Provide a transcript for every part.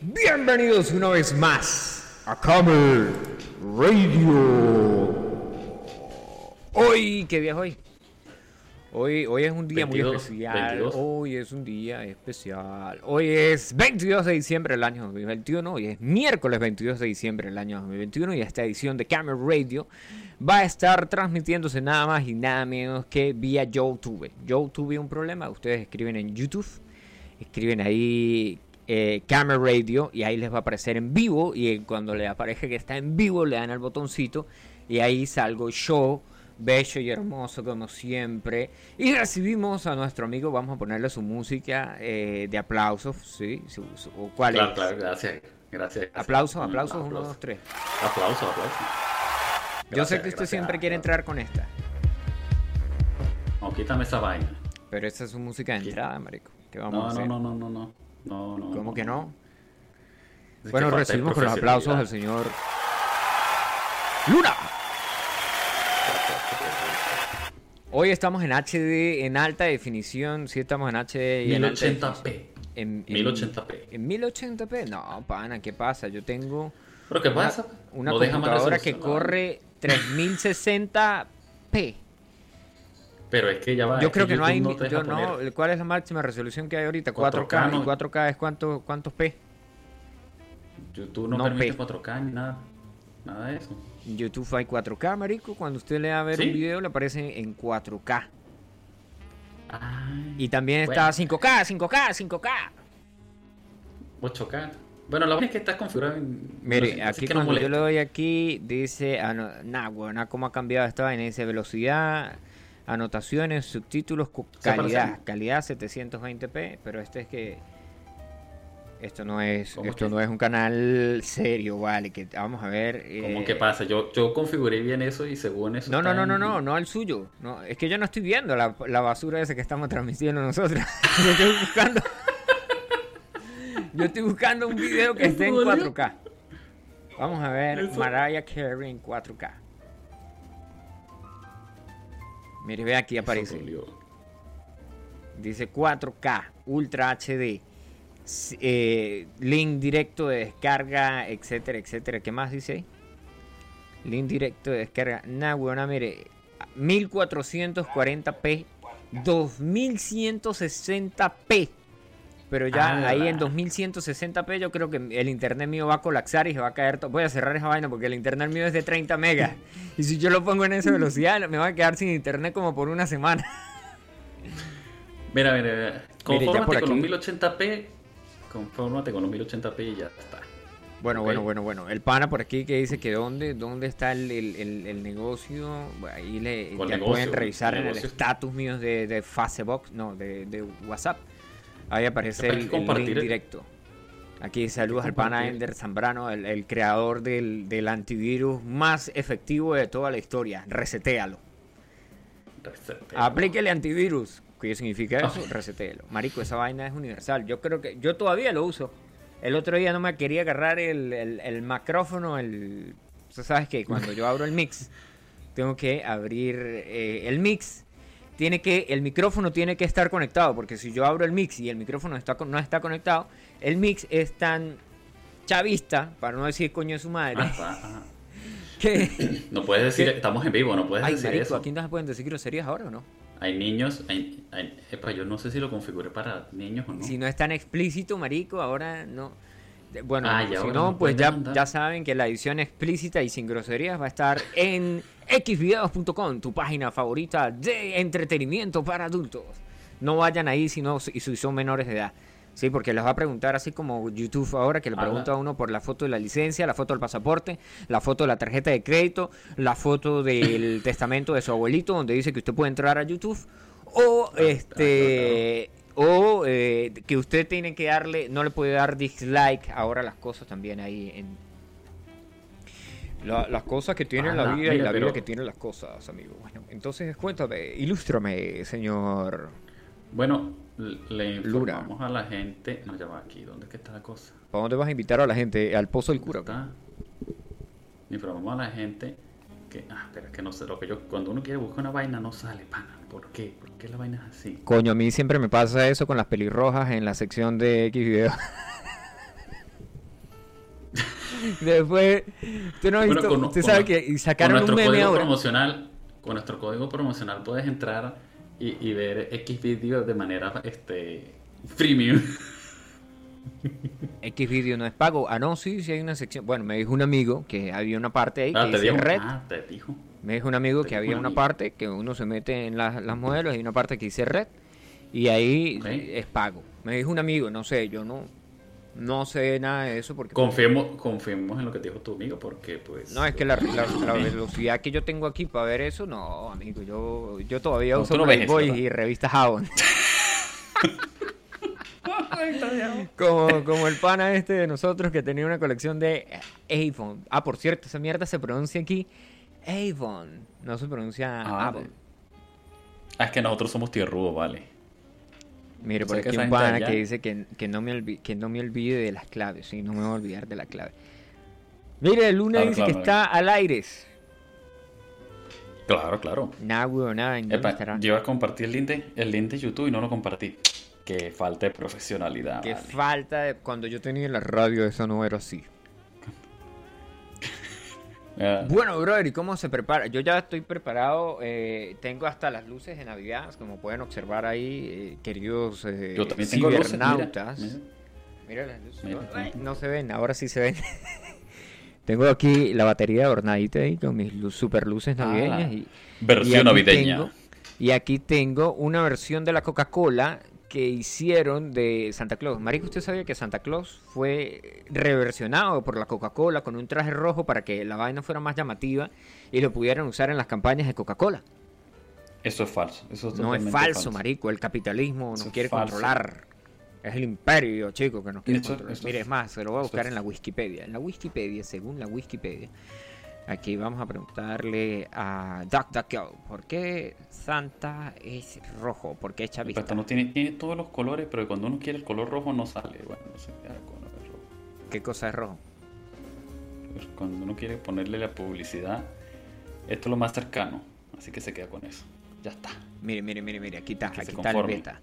Bienvenidos una vez más a Camel Radio. Hoy, ¿qué día es hoy? Hoy, hoy es un día muy 22, especial. 22. Hoy es un día especial. Hoy es 22 de diciembre del año 2021. Hoy es miércoles 22 de diciembre del año 2021. Y esta edición de Camel Radio va a estar transmitiéndose nada más y nada menos que vía YouTube. Yo tuve un problema. Ustedes escriben en YouTube. Escriben ahí eh, Camera Radio y ahí les va a aparecer en vivo y cuando le aparece que está en vivo le dan al botoncito y ahí salgo yo, bello y hermoso como siempre y recibimos a nuestro amigo, vamos a ponerle su música eh, de aplausos, ¿sí? Su- su- ¿o ¿Cuál Claro, es? claro, gracias. Gracias. gracias. Aplausos, Mm, aplausos, uno, dos, tres. Aplauso, aplauso. Yo sé que usted siempre quiere entrar con esta, No, quítame esa vaina. pero esta es su música de entrada, marico. ¿Qué vamos a No, hacer? no, no, no, no, no. No, no. ¿Cómo que no? Es Bueno, recibimos con los aplausos al señor Luna. Hoy estamos en HD, en alta definición. Sí, estamos en HD y en alta 1080p. definición. En, en- 1080p. En 1080p. No, pana, ¿qué pasa? Yo tengo ¿Pero qué una, pasa? una No deja más computadora que corre 3060p. Pero es que ya va. Yo creo que no hay. Te yo no, poner- ¿Cuál es la máxima resolución que hay ahorita? 4K. 4K, ¿Y no. 4K es cuánto, cuántos P? YouTube no, no, permite P. 4K ni nada. Nada de eso. YouTube hay 4K, marico. Cuando usted le da a ver ¿Sí? un video, le aparece en 4K. Ay, Y también está bueno. 5K, 5K, 5K. 8K. Bueno, la vaina es que está configurado en. Mire, no aquí que no cuando yo le doy aquí, dice, ah, no, nah, weón, cómo ha cambiado esta vaina. Dice velocidad, anotaciones, subtítulos, calidad. Calidad 720p, pero este es que... Esto no es, ¿Cómo esto que? no es un canal serio, vale, que vamos a ver. ¿Cómo eh, que pasa? Yo, yo configuré bien eso y según eso. No, no, no, no, no, no el suyo. No, es que yo no estoy viendo la, la basura esa que estamos transmitiendo nosotros. yo estoy buscando. yo estoy buscando un video que esté en ¿Eso dolió? 4K. Vamos a ver Mariah Carey en 4K. Mire, ve aquí aparece. Dice 4K, Ultra HD, eh, link directo de descarga, etcétera, etcétera. ¿Qué más dice ahí? Link directo de descarga. Nah, weona, mire, 1440p, 2160p. Pero ya Ah, ahí en 2160p yo creo que el internet mío va a colapsar y se va a caer todo. Voy a cerrar esa vaina porque el internet mío es de 30 megas. Y si yo lo pongo en esa velocidad me va a quedar sin internet como por una semana. Mira, mira, mira. Confórmate con los aquí- 1080p. Confórmate con los 1080p y ya está. Bueno, bueno, bueno, bueno. El pana por aquí que dice que dónde, dónde está el, el- el- el negocio. Ahí le ¿Cuál ya negocio? pueden revisar ¿Qué en el estatus mío de, de Facebook, no, de, de WhatsApp. Ahí aparece el, link directo. Aquí saludos al pana. Ender Zambrano, el, el creador del, del antivirus más efectivo de toda la historia. Resetéalo. Reseteo. Aplíquele antivirus. ¿Qué significa eso? Ah. Resetéelo. Marico, esa vaina es universal. Yo creo que. Yo todavía lo uso. El otro día no me quería agarrar el, el, el macrófono, el. Tú sabes que cuando yo abro el mix, tengo que abrir eh, el mix. Tiene que, el micrófono tiene que estar conectado, porque si yo abro el mix y el micrófono está, no está conectado, el mix es tan chavista, para no decir coño de su madre, Ah, ah. que... No puedes decir, estamos en vivo, no puedes Ay, decir marico, eso. aquí no se pueden decir groserías ahora o no. Hay niños, hay, hay- epa, yo no sé si lo configuré para niños o no. Si no es tan explícito, marico, ahora no. Bueno, Ah, si no, pues ya, ya saben que la edición explícita y sin groserías va a estar en xvideos.com, tu página favorita de entretenimiento para adultos. No vayan ahí si, no, si son menores de edad. Sí, porque les va a preguntar así como YouTube ahora, que le Ah, pregunta a uno por la foto de la licencia, la foto del pasaporte, la foto de la tarjeta de crédito, la foto del testamento de su abuelito, donde dice que usted puede entrar a YouTube, o Ah, este, o eh, que usted tiene que darle, no le puede dar dislike ahora las cosas también ahí en la- las cosas que tiene Ah, la la- vida y la vida que tiene las cosas, amigo. Bueno, entonces cuéntame, ilústrame, señor. Bueno, le Lura. informamos a la gente. No, ya va aquí. ¿Dónde es que está la cosa? ¿Para dónde vas a invitar a la gente? ¿Al Pozo del Cura? Está. Le informamos a la gente que. Ah, espera, que no sé. Lo que yo. Cuando uno quiere buscar una vaina, no sale, pana. ¿Por qué? ¿Por qué la vaina es así? Coño, a mí siempre me pasa eso con las pelirrojas en la sección de X video. Después, tú no has Bueno, visto, con- usted con sabe que Con sacaron nuestro un meme ahora. promocional, con nuestro código promocional puedes entrar y, y ver X vídeos de manera este freemium. X video no es pago. Ah, no, sí, sí hay una sección. Bueno, me dijo un amigo que había una parte ahí Ah, que te dice dijo. red. Ah, te dijo. Me dijo un amigo Te que había un una amigo. parte que uno se mete en las, las modelos y una parte que dice red. Y ahí Ok. es pago. Me dijo un amigo, no sé, yo no, no sé nada de eso porque... Confiemos, confiemos en lo que te dijo tu amigo porque pues... No, es que la, la- la velocidad que yo tengo aquí para ver eso, no, amigo, yo, yo todavía No, uso no Playboy y revistas Avon. como, como el pana este de nosotros que tenía una colección de Avon. Ah, por cierto, esa mierda se pronuncia aquí Avon, no se pronuncia Ah, Avon. Ah, es que nosotros somos tierrudos, vale. Mire, por aquí un pana allá- que dice que, que no me que no me olvide de las claves, sí, no me voy a olvidar de la clave. Mire, Luna Claro, dice que claro. está al aire. Claro, claro. Nada, weón, nada, ¿en dónde Epa, estará? yo iba a compartir el link, de, el link de YouTube y no lo compartí. Que falta de profesionalidad. Qué vale. falta de... Cuando yo tenía la radio eso no era así. Bueno, brother, ¿y cómo se prepara? Yo ya estoy preparado, eh, tengo hasta las luces de Navidad, como pueden observar ahí, eh, queridos eh, yo también tengo luces, mira, cibernautas. mira. Mira las luces. Mira, no se ven, ahora sí se ven. tengo aquí la batería adornadita ahí con mis lu- super luces Ah, navideñas. y, y Versión navideña. tengo- y aquí tengo una versión de la Coca-Cola que hicieron de Santa Claus. Marico, ¿usted sabía que Santa Claus fue reversionado por la Coca-Cola con un traje rojo para que la vaina fuera más llamativa y lo pudieran usar en las campañas de Coca-Cola? Eso es falso. Eso es No es falso, marico. El capitalismo nos quiere falso. controlar. Es el imperio, chico, que nos quiere Esto- controlar. esto Mire, es- más, se lo voy a buscar en la Wikipedia. En la Wikipedia, según la Wikipedia, aquí vamos a preguntarle a DuckDuckGo, ¿por qué Santa es rojo? ¿Por qué es chavista? no tiene, tiene todos los colores, pero cuando uno quiere el color rojo no sale. Bueno, no sé el rojo. ¿Qué cosa es rojo? Pues Cuando uno quiere ponerle la publicidad, esto es lo más cercano. Así que se queda con eso. Ya está. Mire, mire, mire, mire, aquí está, Que aquí está el conforme. beta.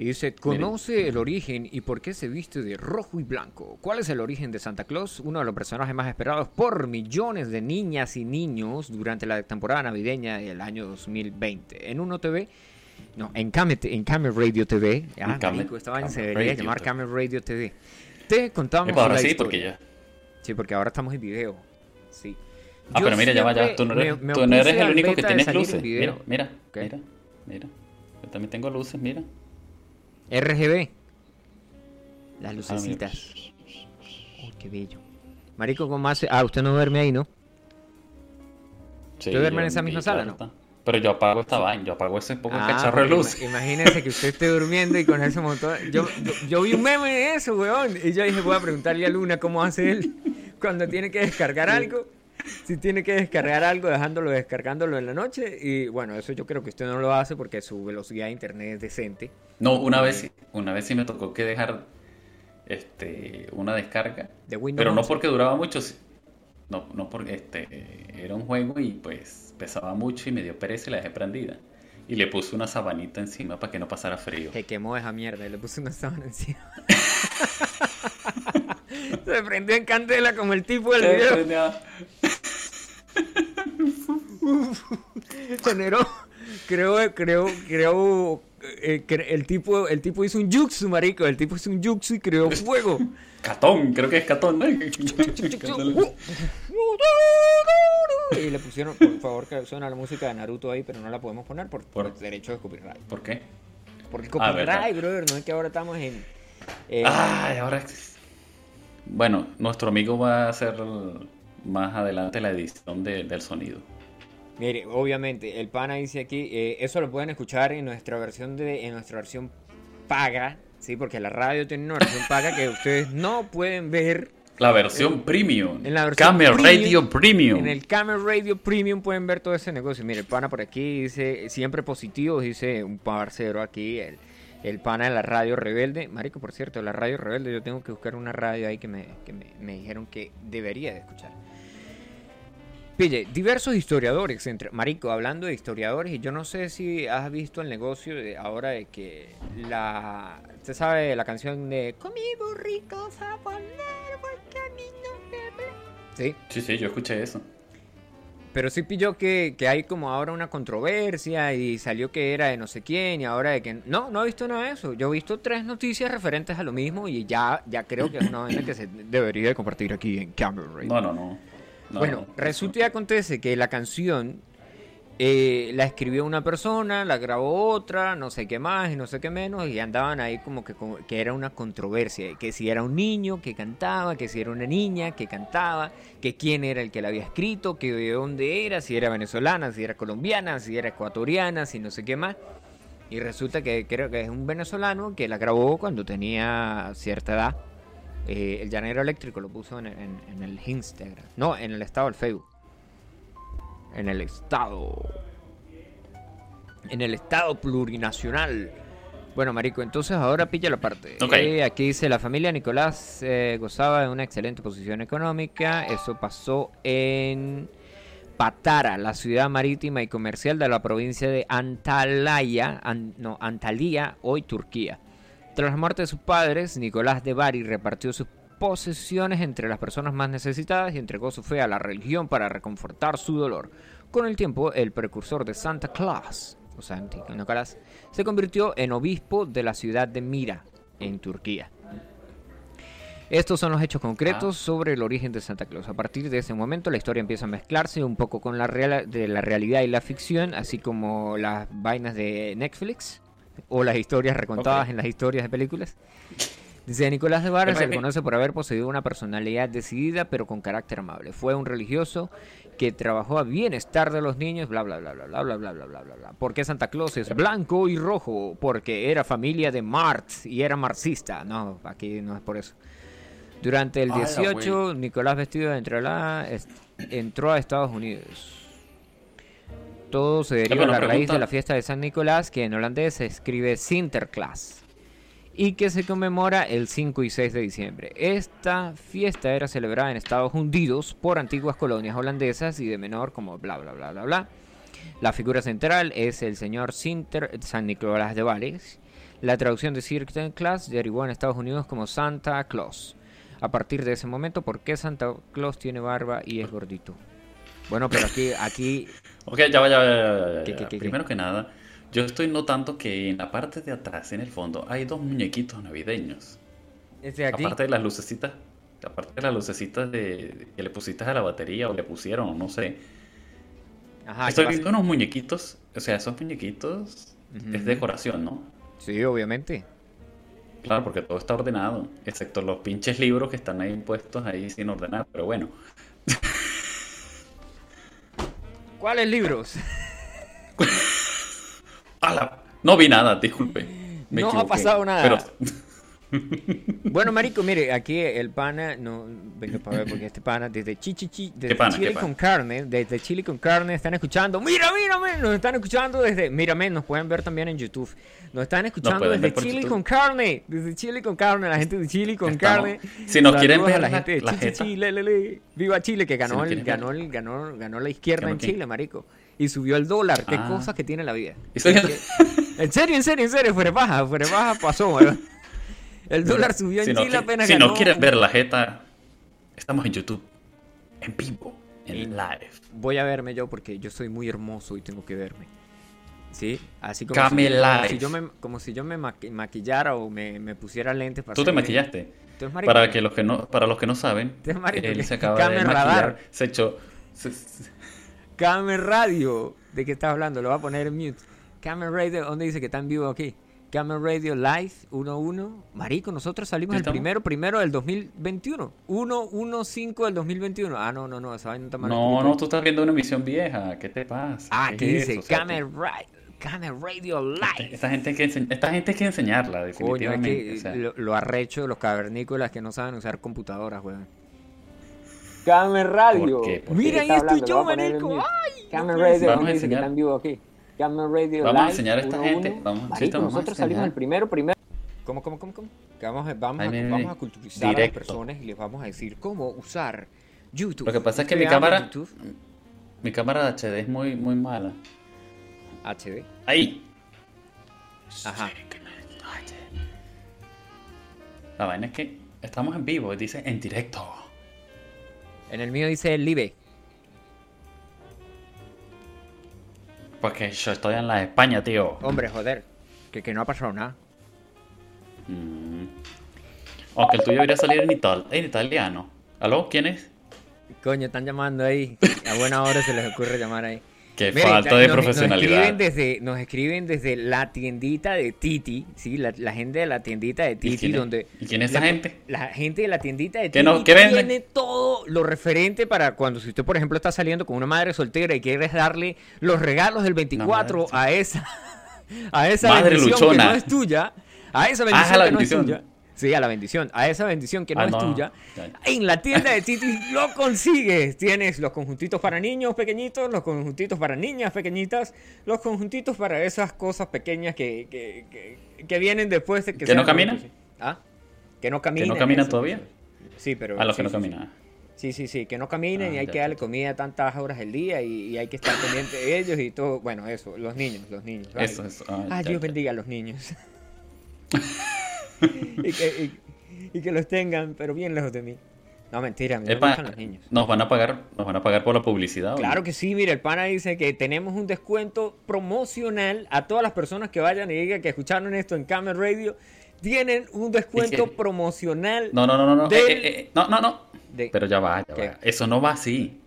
Y dice, conoce el origen y por qué se viste de rojo y blanco. ¿Cuál es el origen de Santa Claus? Uno de los personajes más esperados por millones de niñas y niños durante la temporada navideña del año 2020. En Uno TV, no, en Camel, en Camel Radio TV. Ah, marico, esta vaina se debería Radio llamar TV. Camel Radio TV. Te contamos Epa, ahora la sí, historia. porque ya. Sí, porque ahora estamos en video. Sí. Ah, Yo pero mira, ya va, ya va. siempre Tú no eres, me- me tú no eres el único que tienes luces. Mira, mira, mira, mira. Yo también tengo luces, mira. RGB. Las Ah, lucecitas. Uy, qué bello. Marico, ¿cómo hace? Ah, usted no duerme ahí, ¿no? Sí, ¿Tú duermes en yo- esa misma sala, no? Pero yo apago esta vaina, yo apago ese poco Ah, cacharro de luz. ima- Imagínese que usted esté durmiendo y con ese montón. Yo, yo, yo vi un meme de eso, weón. Y yo dije, voy a preguntarle a Luna cómo hace él cuando tiene que descargar algo. Si tiene que descargar algo, dejándolo, descargándolo en la noche. Y bueno, eso yo creo que usted no lo hace porque su velocidad de internet es decente. No, una vez, sí- una vez sí me tocó que dejar este, una descarga. De Windows Pero no 11. porque duraba mucho. No, no porque este, era un juego y pues pesaba mucho y me dio pereza y la dejé prendida. Y le puse una sabanita encima para que no pasara frío. Se quemó esa mierda y le puse una sábana encima. Se prendió en candela como el tipo del video. Generó, creo, creo, creo, eh, el tipo, el tipo hizo un jutsu, marico, el tipo hizo un jutsu y creó fuego. Catón, creo que es Catón, ¿no? Y le pusieron, por favor, que suena la música de Naruto ahí, pero no la podemos poner por, por Por- derecho de copyright. ¿Por qué? Porque Ah, copyright, brother, no es que ahora estamos en... en- Ay, ahora. Bueno, nuestro amigo va a hacer más adelante la edición de- del sonido. Mire, obviamente, el pana dice aquí, eh, eso lo pueden escuchar en nuestra versión de, en nuestra versión paga, sí, porque la radio tiene una versión paga que ustedes no pueden ver. La versión premium. en la versión Camel premium, Radio Premium. En el Camel Radio Premium pueden ver todo ese negocio. Mire, el pana por aquí dice, siempre positivo, dice un parcero aquí, el, el pana de la radio rebelde. Marico, por cierto, la radio rebelde, yo tengo que buscar una radio ahí que me, que me, me dijeron que debería de escuchar. Pille, diversos historiadores, entre Marico, hablando de historiadores, y yo no sé si has visto el negocio de ahora de que la. Usted sabe la canción de Con mi burrito sabanero, porque a mí no me ve". Sí. Sí, sí, yo escuché eso. Pero sí pilló que, que hay como ahora una controversia y salió que era de no sé quién y ahora de que... No, no he visto nada de eso. Yo he visto tres noticias referentes a lo mismo y ya, ya creo que es una vaina que se debería de compartir aquí en Cameron Radio. No, no, no. No, bueno, no, resulta y acontece que la canción eh, la escribió una persona, la grabó otra, no sé qué más y no sé qué menos, y andaban ahí como que, como que era una controversia, que si era un niño que cantaba, que si era una niña que cantaba, que quién era el que la había escrito, que de dónde era, si era venezolana, si era colombiana, si era ecuatoriana, si no sé qué más. Y resulta que creo que es un venezolano que la grabó cuando tenía cierta edad. Eh, el llanero eléctrico lo puso en, en- en el Instagram. No, en el estado del Facebook. En el estado. En el estado plurinacional. Bueno, Marico, entonces ahora pilla la parte. Eh, aquí dice, la familia Nicolás eh, gozaba de una excelente posición económica. Eso pasó en Patara, la ciudad marítima y comercial de la provincia de Antalya, An- no, Antalya, hoy Turquía. Tras la muerte de sus padres, Nicolás de Bari repartió sus posesiones entre las personas más necesitadas y entregó su fe a la religión para reconfortar su dolor. Con el tiempo, el precursor de Santa Claus, o sea, Nicolás, se convirtió en obispo de la ciudad de Mira, en Turquía. Estos son los hechos concretos sobre el origen de Santa Claus. A partir de ese momento la historia empieza a mezclarse un poco con la, real- de la realidad y la ficción, así como las vainas de Netflix o las historias recontadas en las historias de películas. Dice Nicolás de Vara se le conoce por haber poseído una personalidad decidida pero con carácter amable. Fue un religioso que trabajó a bienestar de los niños, bla bla bla bla bla bla bla bla bla bla bla. ¿Por qué Santa Claus es blanco y rojo? Porque era familia de Marx y era marxista. No, aquí no es por eso. Durante el Ala, 18, Nicolás vestido de entrelá es- entró a Estados Unidos. Todo se deriva de la raíz de la fiesta de San Nicolás, que en holandés se escribe Sinterklaas, y que se conmemora el 5 y 6 de diciembre. Esta fiesta era celebrada en Estados Unidos por antiguas colonias holandesas y de menor como bla bla bla bla bla. La figura central es el señor Sinter San Nicolás de Vales. La traducción de Sinterklaas derivó en Estados Unidos como Santa Claus. A partir de ese momento, ¿por qué Santa Claus tiene barba y es gordito? Bueno, pero aquí, aquí, Ok, ya va, ya va, ya va, ya va, ya ¿Qué, va. qué, qué, Primero que nada, yo estoy notando que en la parte de atrás, en el fondo, hay dos muñequitos navideños. este aquí, Aparte de las lucecitas, aparte de las lucecitas de, que le pusiste a la batería o le pusieron, no sé. ajá, ¿qué Estoy viendo unos muñequitos, o sea, esos muñequitos es decoración, ¿no? Sí, obviamente. Claro, porque todo está ordenado, excepto los pinches libros que están ahí puestos ahí sin ordenar, pero bueno. ¿Cuáles libros? No vi nada, disculpe. Me No ha pasado nada. Pero Bueno, marico, mire, aquí el pana, no, venga para ver, porque este pana desde Chichichi, desde pana, Chile con carne, desde Chile con carne están escuchando, mira, mírame, nos están escuchando desde, mírame, nos pueden ver también en YouTube, nos están escuchando desde ver Chile YouTube. con carne, desde Chile con carne, la gente de Chile con Estamos- carne. si nos quieren Saludos a ver la gente de la Chichichi, jeta. le, le, le. viva Chile, que ganó, el, ver. ganó, el, ganó, ganó la izquierda ¿Ganó en? Chile, marico, y subió el dólar, qué Ah. cosas que tiene la vida. En serio, en serio, en serio, fuera baja, fuera baja pasó, weón. El dólar subió en si no, Chile apenas si ganó. no quieren ver la jeta, estamos en YouTube, en vivo, en live. Voy a verme yo porque yo soy muy hermoso y tengo que verme. ¿Sí? Así como, si, como si yo me, como si yo me maqui- maquillara o me, me pusiera lentes para Tú te maquillaste. Para que los que no, para los que no saben, él se acaba Came de Radar. maquillar, se echó, se- se- Came Radio. ¿De qué estás hablando? Lo voy a poner en mute. Came Radio, ¿dónde dice que está en vivo aquí? Came Radio Live 11. Marico, nosotros salimos ¿Sí el estamos? primero, primero del 2021. 115 del 2021. Ah, no, no, no, esa vaina está mal. No, no, tú estás viendo una emisión vieja. ¿Qué te pasa? Ah, ¿Qué aquí es dice eso? O sea, Came, tú- Ra- Came Radio Live. Esta gente, hay que esta gente hay que enseñarla, Coño, es definitivamente. que o sea, lo, lo arrecho de los cavernícolas que no saben usar computadoras, weón. Came Radio. ¿Por qué? ¿Por qué? Mira, ahí estoy yo, marico. Ay, Came no Radio, Vamos a ¿dónde dice que enseñar. está en vivo aquí? Came Radio Vamos a Live, enseñar a esta 1-1. gente, vamos- sí, Marico, a nosotros salimos el primero, primero. ¿Cómo, cómo, cómo, cómo? Vamos a, vamos, Ay, a, mire, vamos a culturizar a las Directo. personas y les vamos a decir cómo usar YouTube. Lo que pasa es que mi cámara, YouTube mi cámara de HD es muy, muy mala. HD. Ahí. Ajá. La vaina es que estamos en vivo, dice en directo. En el mío dice Live. Pues que yo estoy en la España, tío. Hombre, joder. Que, que no ha pasado nada. Mm. Aunque el tuyo debería salir en, ital- en italiano. ¿Aló? ¿Quién es? Coño, están llamando ahí. A buena hora se les ocurre llamar ahí. Qué Miren, falta de nos- profesionalidad. Nos escriben, desde, nos escriben desde la tiendita de Titi, ¿sí? La, la gente de la tiendita de Titi, quién es? donde... ¿Y quién es esa la, gente? La gente de la tiendita de ¿Qué Titi no- tiene todo lo referente para cuando, si usted, por ejemplo, está saliendo con una madre soltera y quieres darle los regalos del 24 madre, sí. a esa... A esa Madre bendición que luchona. no es tuya. A esa bendición Ah, la que no es bendición. tuya. Sí, a la bendición. A esa bendición que no Ah, es no. tuya. Ya, ya. En la tienda de Titi lo consigues. Tienes los conjuntitos para niños pequeñitos, los conjuntitos para niñas pequeñitas, los conjuntitos para esas cosas pequeñas que, que, que- que vienen después de que... ¿Que no caminan? ¿Ah? Que no caminan. caminan eso, todavía? sí. Pero... A los sí, que no sí, caminan. Sí, sí, sí, que no caminen Ah, y hay ya, que darle comida tantas horas al día y, y hay que estar pendiente de ellos y todo. Bueno, eso, los niños, los niños. ay. Eso, eso. Ah, ya, Dios ya. bendiga a los niños. y, que, y- y que los tengan, pero bien lejos de mí. No, mentira, a mí me gustan los niños. ¿Nos van a pagar, nos van a pagar por la publicidad? Claro que sí, mira, el pana dice que tenemos un descuento promocional a todas las personas que vayan y digan que escucharon esto en Camel Radio. Tienen un descuento que- promocional. No, no, no, no, no. Del- Eh, eh, eh, no, no, no. de- Pero ya va, ya ¿Qué? va. Eso no va así.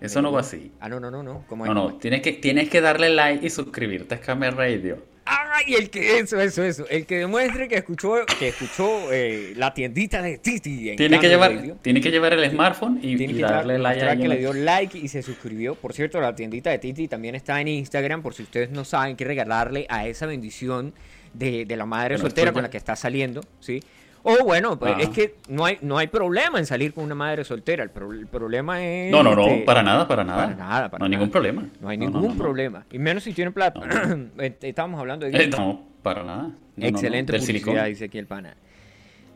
Eso no va así. Ah, no, no, no, no. ¿Cómo es? No. Tienes que, tienes que darle like y suscribirte a Camel Radio. Ay, el que eso, eso, eso. El que demuestre que escuchó, que escuchó eh, la tiendita de Titi. en Tiene que, llevar, Radio. tiene que llevar el smartphone y, Tiene y que darle dar- like que le dio like y se suscribió. Por cierto, la tiendita de Titi también está en Instagram. Por si ustedes no saben qué regalarle a esa bendición de, de la madre soltera con la que está saliendo, ¿sí? O bueno, pues Ajá. es que no hay, no hay problema en salir con una madre soltera. El, pro- el problema es. No, no, no, este, para nada, para nada. para nada, para no hay nada. ningún problema. No hay No, ningún no, no. problema. Y menos si tienen plata. Estábamos hablando de. Eh, no, para nada. Excelente publicidad, dice aquí el pana.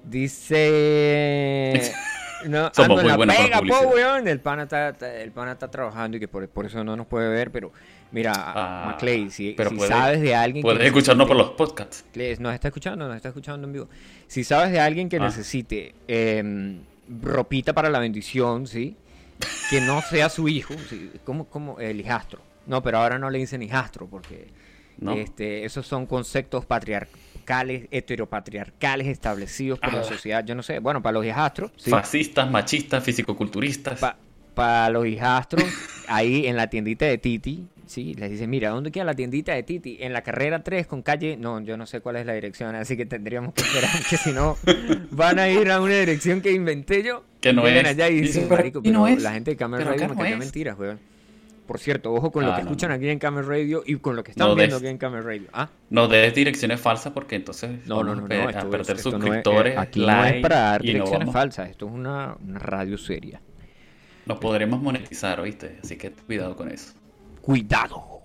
Dice. No, Somos ando muy buenos para pega, po, weón. El pana está, el pana está trabajando y que por, por eso no nos puede ver, pero mira, Ah, Maclay, si, pero si puede- sabes de alguien Puedes que escucharnos por los podcasts. Nos está escuchando, nos está escuchando en vivo. Si sabes de alguien que Ah. necesite em, ropita para la bendición, ¿sí? Que no sea su hijo, ¿sí? como, como el hijastro. No, pero ahora no le dicen hijastro porque ¿No? este, esos son conceptos patriarcales, heteropatriarcales establecidos por la Ah. sociedad. Yo no sé, bueno, para los hijastros, ¿sí? Fascistas, machistas, fisicoculturistas. para los hijastros, ahí en la tiendita de Titi, sí, les dice, mira, ¿dónde queda la tiendita de Titi? En la carrera 3 con calle, no, yo no sé cuál es la dirección, así que tendríamos que esperar que si no van a ir a una dirección que inventé yo. Que no es. allá y Dicen, dicen, pero marico, aquí pero no es. la gente de Pero Radio me no canta es. mentiras, weón. Por cierto, ojo con lo Ah, que no, escuchan no. aquí en Camel Radio y con lo que están No viendo des- aquí en Camel Radio. Ah, No des direcciones falsas porque entonces no, no, vamos no, a no, pe- a esto, perder esto no es- suscriptores. no es para dar direcciones vamos- falsas, esto es una, una radio seria. Nos podremos monetizar, ¿oíste? Así que cuidado con eso. Cuidado.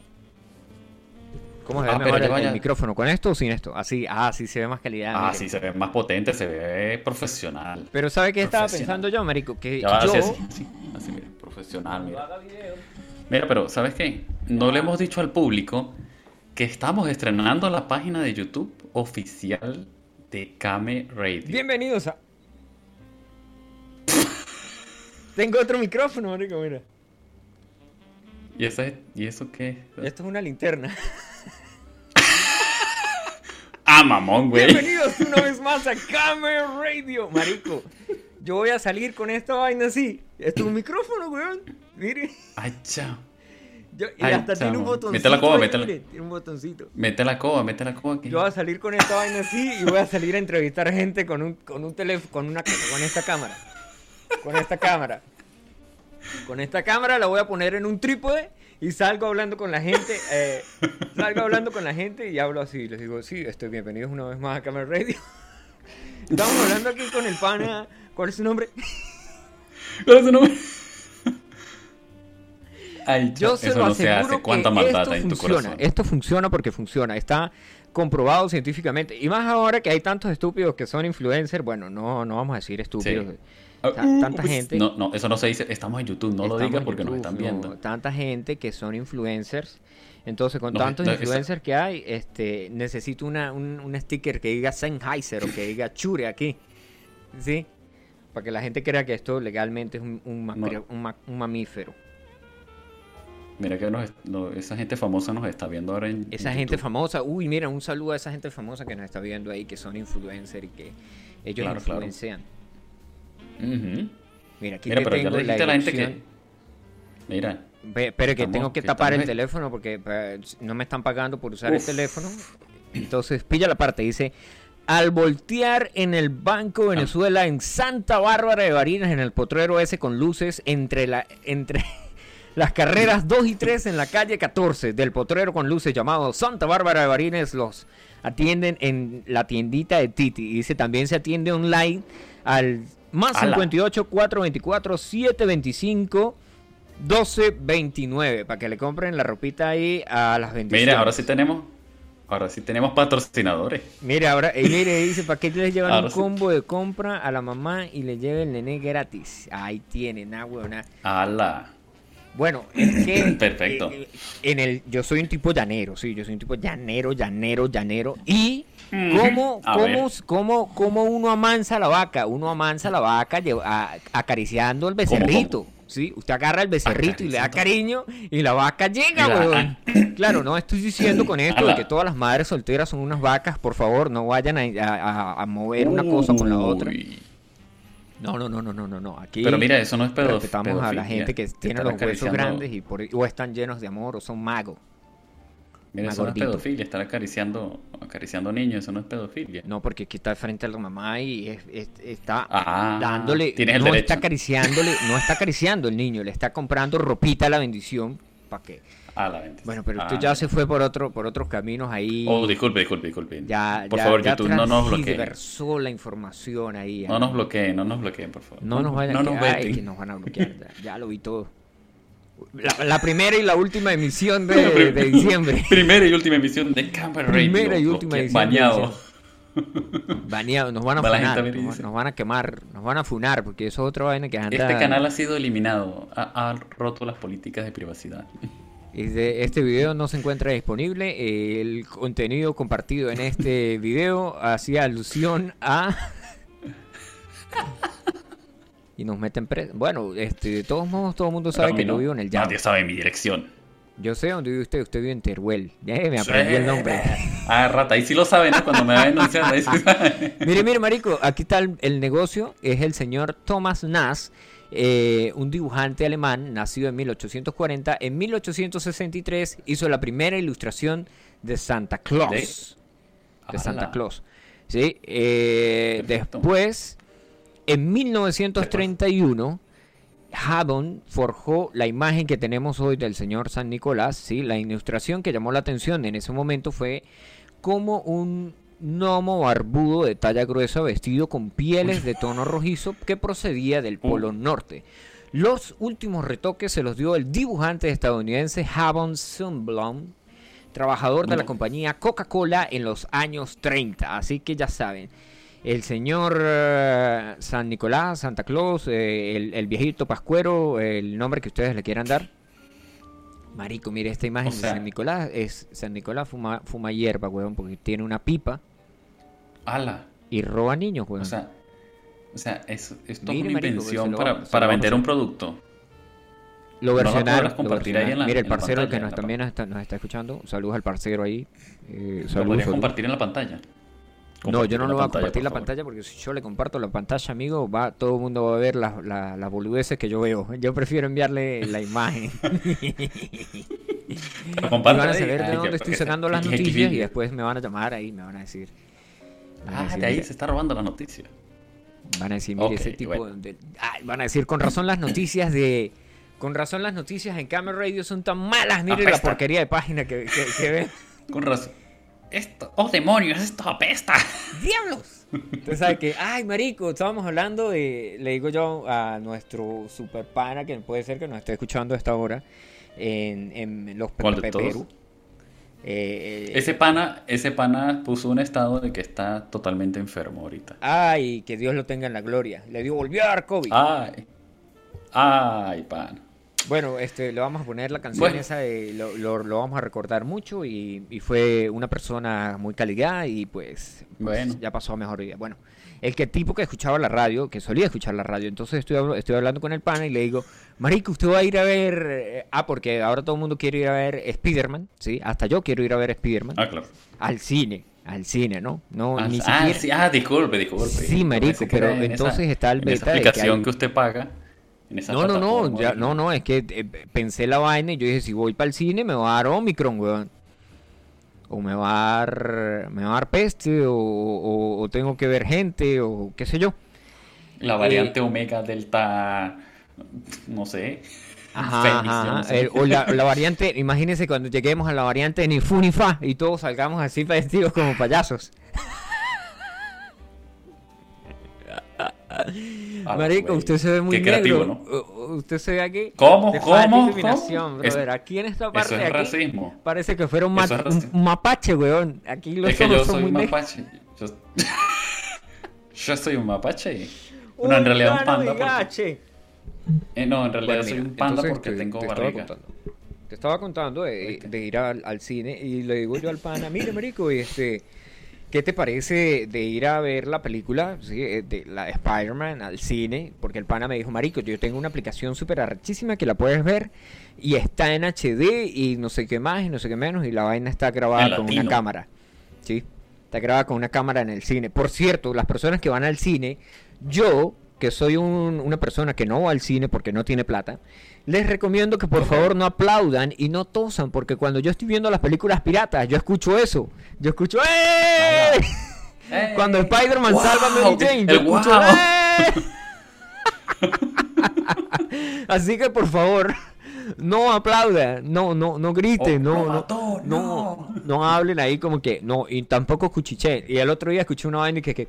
¿Cómo se ve Ah, mejor el, vaya. el micrófono? ¿Con esto o sin esto? Así, ah, sí se ve más calidad. Ah, sí, se ve más potente, se ve profesional. Pero ¿sabe qué estaba pensando yo, marico? Que Ya yo... así, así, así, así, mira, profesional, mira. Mira, pero ¿sabes qué? No le hemos dicho al público que estamos estrenando la página de YouTube oficial de Kame Radio. Bienvenidos a... Tengo otro micrófono, marico, mira. ¿Y, ese, ¿Y eso qué? Esto es una linterna. Ah, mamón, güey. Bienvenidos una vez más a Camera Radio, marico. Yo voy a salir con esta vaina así. Esto es un micrófono, weón. Mire. Ay, chao. Yo- y Ay, hasta tiene un botoncito. Mete la coba, métela. mire, Tiene un botoncito. Mete la coba, mete la coba aquí. Yo voy a salir con esta vaina así y voy a salir a entrevistar gente con un, con un teléfono, con una con esta cámara. Con esta cámara. Con esta cámara la voy a poner en un trípode y salgo hablando con la gente. eh, salgo hablando con la gente y hablo así. Les digo, sí, estoy bienvenidos una vez más a Camera Radio. Estamos hablando aquí con el pana. ¿Cuál es su nombre? Pero eso no me- Ay, Yo se eso lo no se aseguro hace. Cuánta que maldad esto hay en tu funciona. corazón. Esto funciona porque funciona. Está comprobado científicamente. Y más ahora que hay tantos estúpidos que son influencers. Bueno, no, no vamos a decir estúpidos. Sí. Ta- Ah, tanta gente. No, no, eso no se dice. Estamos en YouTube, no lo digas porque nos YouTube, están no, viendo. tanta gente que son influencers. Entonces, con No, tantos no, esa- influencers que hay, este, necesito una, un, un sticker que diga Sennheiser o que diga Chure aquí. ¿Sí? para que la gente crea que esto legalmente es un, No. un mamífero. Mira que nos est- no, esa gente famosa nos está viendo ahora en Esa en gente famosa, uy, mira, un saludo a esa gente famosa que nos está viendo ahí, que son influencers y que ellos Claro, claro. influencian. Ujú. Mira, aquí Mira, pero ya tengo le la la gente que... Mira, Pero que Estamos- tengo que que tapar el en- teléfono porque eh, no me están pagando por usar el teléfono. Entonces, pilla la parte, dice, al voltear en el Banco Venezuela en Santa Bárbara de Barinas, en el potrero ese con luces, entre, la, entre las carreras 2 y 3 en la calle 14 del potrero con luces llamado Santa Bárbara de Barinas, los atienden en la tiendita de Titi. Y dice, también se atiende online al más Ala. 58 424 725 12.29 para que le compren la ropita ahí a las bendiciones. mira, ahora sí tenemos... Ahora sí tenemos patrocinadores. Mire, ahora, y mire, dice, ¿para qué les llevan Ahora un sí. combo de compra a la mamá y le lleve el nené gratis? Ahí tienen, ah, huevona. ¡Hala! Bueno, es que... Perfecto. eh, en el, yo soy un tipo llanero, sí, yo soy un tipo llanero, llanero, llanero. Y... Mm, ¿Cómo, cómo, cómo, cómo uno amansa la vaca? Uno amansa la vaca lleva- a- acariciando el becerrito. ¿sí? Usted agarra el becerrito y le da cariño y la vaca llega, weón. Claro, no estoy diciendo con esto de que todas las madres solteras son unas vacas. Por favor, no vayan a, a- a- a mover una cosa con la otra. Uy. No, no, no, no, no, no, no. Aquí Pero mira, eso no es pedo- respetamos a la pedofilia. gente que tiene los huesos grandes y por, o están llenos de amor o son magos. Mira, eso no es pedofilia, estar acariciando, acariciando niños, eso no es pedofilia. No, porque aquí está frente a la mamá y es- es- está Ah, dándole, el no derecho. está acariciándole, no está acariciando el niño, le está comprando ropita a la bendición para que. Ah, la bendición. Bueno, pero Ah. usted ya se fue por otro, por otros caminos ahí. Oh, disculpe, disculpe, disculpe. ya, por ya- favor, ya YouTube, no nos bloqueen. la información ahí. No nos bloqueen, no nos bloqueen, por favor. No nos vayan no a nos ay, que nos van a bloquear. Ya, ya lo vi todo. La, la primera y la última emisión de, diciembre. Primera y última emisión de Camper Radio. Primera y última de Bañado. Baneado, nos van a funar, nos, van a quemar, nos van a funar, porque eso es otra vaina que anda. Este canal ha sido eliminado. Ha, ha roto las políticas de privacidad. Este, video no se encuentra disponible. El contenido compartido en este video hacía alusión a. y nos meten preso. Bueno, este, de todos modos, todo el mundo sabe que mí yo no. vivo en el llano. Nadie sabe mi dirección. Yo sé dónde vive usted. Usted vive en Teruel. Ya me aprendí el nombre. Ah, rata, ahí sí lo saben, ¿no? Cuando me va denunciando, ahí sí saben. Mire, mire, marico, aquí está el, el negocio. Es el señor Thomas Nass, eh, un dibujante alemán, nacido en 1840. En 1863 hizo la primera ilustración de Santa Claus. De, Santa. Claus. ¿Sí? Eh, después, en 1931, Haddon forjó la imagen que tenemos hoy del señor San Nicolás. ¿sí? La ilustración que llamó la atención en ese momento fue como un gnomo barbudo de talla gruesa vestido con pieles de tono rojizo que procedía del Polo Norte. Los últimos retoques se los dio el dibujante estadounidense Haddon Sundblom, trabajador de la compañía Coca-Cola en los años 30. Así que ya saben, el señor eh, San Nicolás, Santa Claus, eh, el, el viejito Pascuero, el nombre que ustedes le quieran dar. Marico, mire esta imagen O sea- de San Nicolás. Es, San Nicolás fuma, fuma hierba, weón, porque tiene una pipa Ala. y roba niños, weón. O sea, o sea es, esto es una marico, invención lo para, vamos- para lo vender un producto. lo no lo ahí en la- versionaron. Mire, el en la parcero pantalla, que nos, también nos está, nos está escuchando. Saludos al parcero ahí. Eh, Lo saludos, podrías saludos. compartir en la pantalla. No, yo no lo voy a compartir la favor. pantalla porque si yo le comparto la pantalla, amigo, va todo el mundo va a ver las la, las boludeces que yo veo. Yo prefiero enviarle la imagen. Lo Y comparto van a saber de dónde estoy sacando las noticias y después me van a llamar ahí, me van a decir. van a Ah, de ahí se está robando la noticia. Van a decir, mire, ese tipo bueno. de... Ay, van a decir, con razón las noticias de... Con razón las noticias en Camera Radio son tan malas. Mire la porquería de página que, que, que ven. Con razón. Esto, oh demonios, esto apesta. ¡Diablos! Entonces, ¿sabe que Ay, marico, estábamos hablando de... Le digo yo a nuestro super pana, que puede ser que nos esté escuchando a esta hora, en, en los ¿Cuál de todos? Perú. Eh, Ese pana, ese pana puso un estado de que está totalmente enfermo ahorita. Ay, que Dios lo tenga en la gloria. Le dio, volvió a dar COVID. Ay. Ay, pana. Bueno, este, le vamos a poner la canción Bueno. esa, de- lo, lo- lo vamos a recordar mucho y, y fue una persona muy calidad y pues, pues, Bueno. ya pasó a mejor vida. Bueno, el que tipo que escuchaba la radio, que solía escuchar la radio. Entonces estoy, estoy hablando con el pana y le digo, Marico, usted va a ir a ver. eh, Ah, porque ahora todo el mundo quiere ir a ver Spider-Man, ¿sí? Hasta yo quiero ir a ver Spider-Man. Ah, claro. Al cine, al cine, ¿no? No, Ah, ni ah, siquiera. sí, ah, disculpe, disculpe. Sí, marico, pero en entonces está el en esa beta de que aplicación hay- que usted paga. En esa No, no, no, ya, no, no, es que eh, pensé la vaina y yo dije, si voy para el cine me va a dar Omicron, weón. O me va a dar, me va a dar peste, o, o- o tengo que ver gente, o qué sé yo. La Eh, variante Omega Delta, no sé. Ajá, Fénix, ajá, yo no ajá. sé. El- o la, la variante, imagínense cuando lleguemos a la variante ni fu ni fa y todos salgamos así vestidos como payasos. Marico, usted se ve muy Qué creativo, negro. ¿no? Usted se ve aquí. ¿Cómo? de ¿Cómo? ¿Cómo? brother. Es- aquí en esta parte Eso de es aquí racismo. parece que fuera un, ma- Eso es un- mapache, weón. Aquí los Es que yo son soy muy un mapache. Yo, yo soy un mapache. Bueno, en realidad un panda. porque- eh, no, en realidad Bueno, soy un panda porque te- tengo te estaba barriga. contando. Te estaba contando de, de ir al, al cine y le digo yo al pana, mire marico, este, ¿qué te parece de ir a ver la película sí, eh, de la de Spider-Man al cine? Porque el pana me dijo, marico, yo tengo una aplicación súper arrechísima que la puedes ver y está en HD y no sé qué más y no sé qué menos y la vaina está grabada con una cámara. Sí, está grabada con una cámara en el cine. Por cierto, las personas que van al cine, yo, que soy un- una persona que no va al cine porque no tiene plata, les recomiendo que por favor no aplaudan y no tosan, porque cuando yo estoy viendo las películas piratas, yo escucho eso. Yo escucho ¡Eh! ¡Eh! Cuando Spider-Man ¡Wow! salva a Mary Jane, yo escucho wow. ¡Eh! Así que por favor, no aplaudan, no, no, no griten, Oh, no, no, mató, no, no. no hablen ahí como que, no, y tampoco cuchiché. Y el otro día escuché una vaina que, que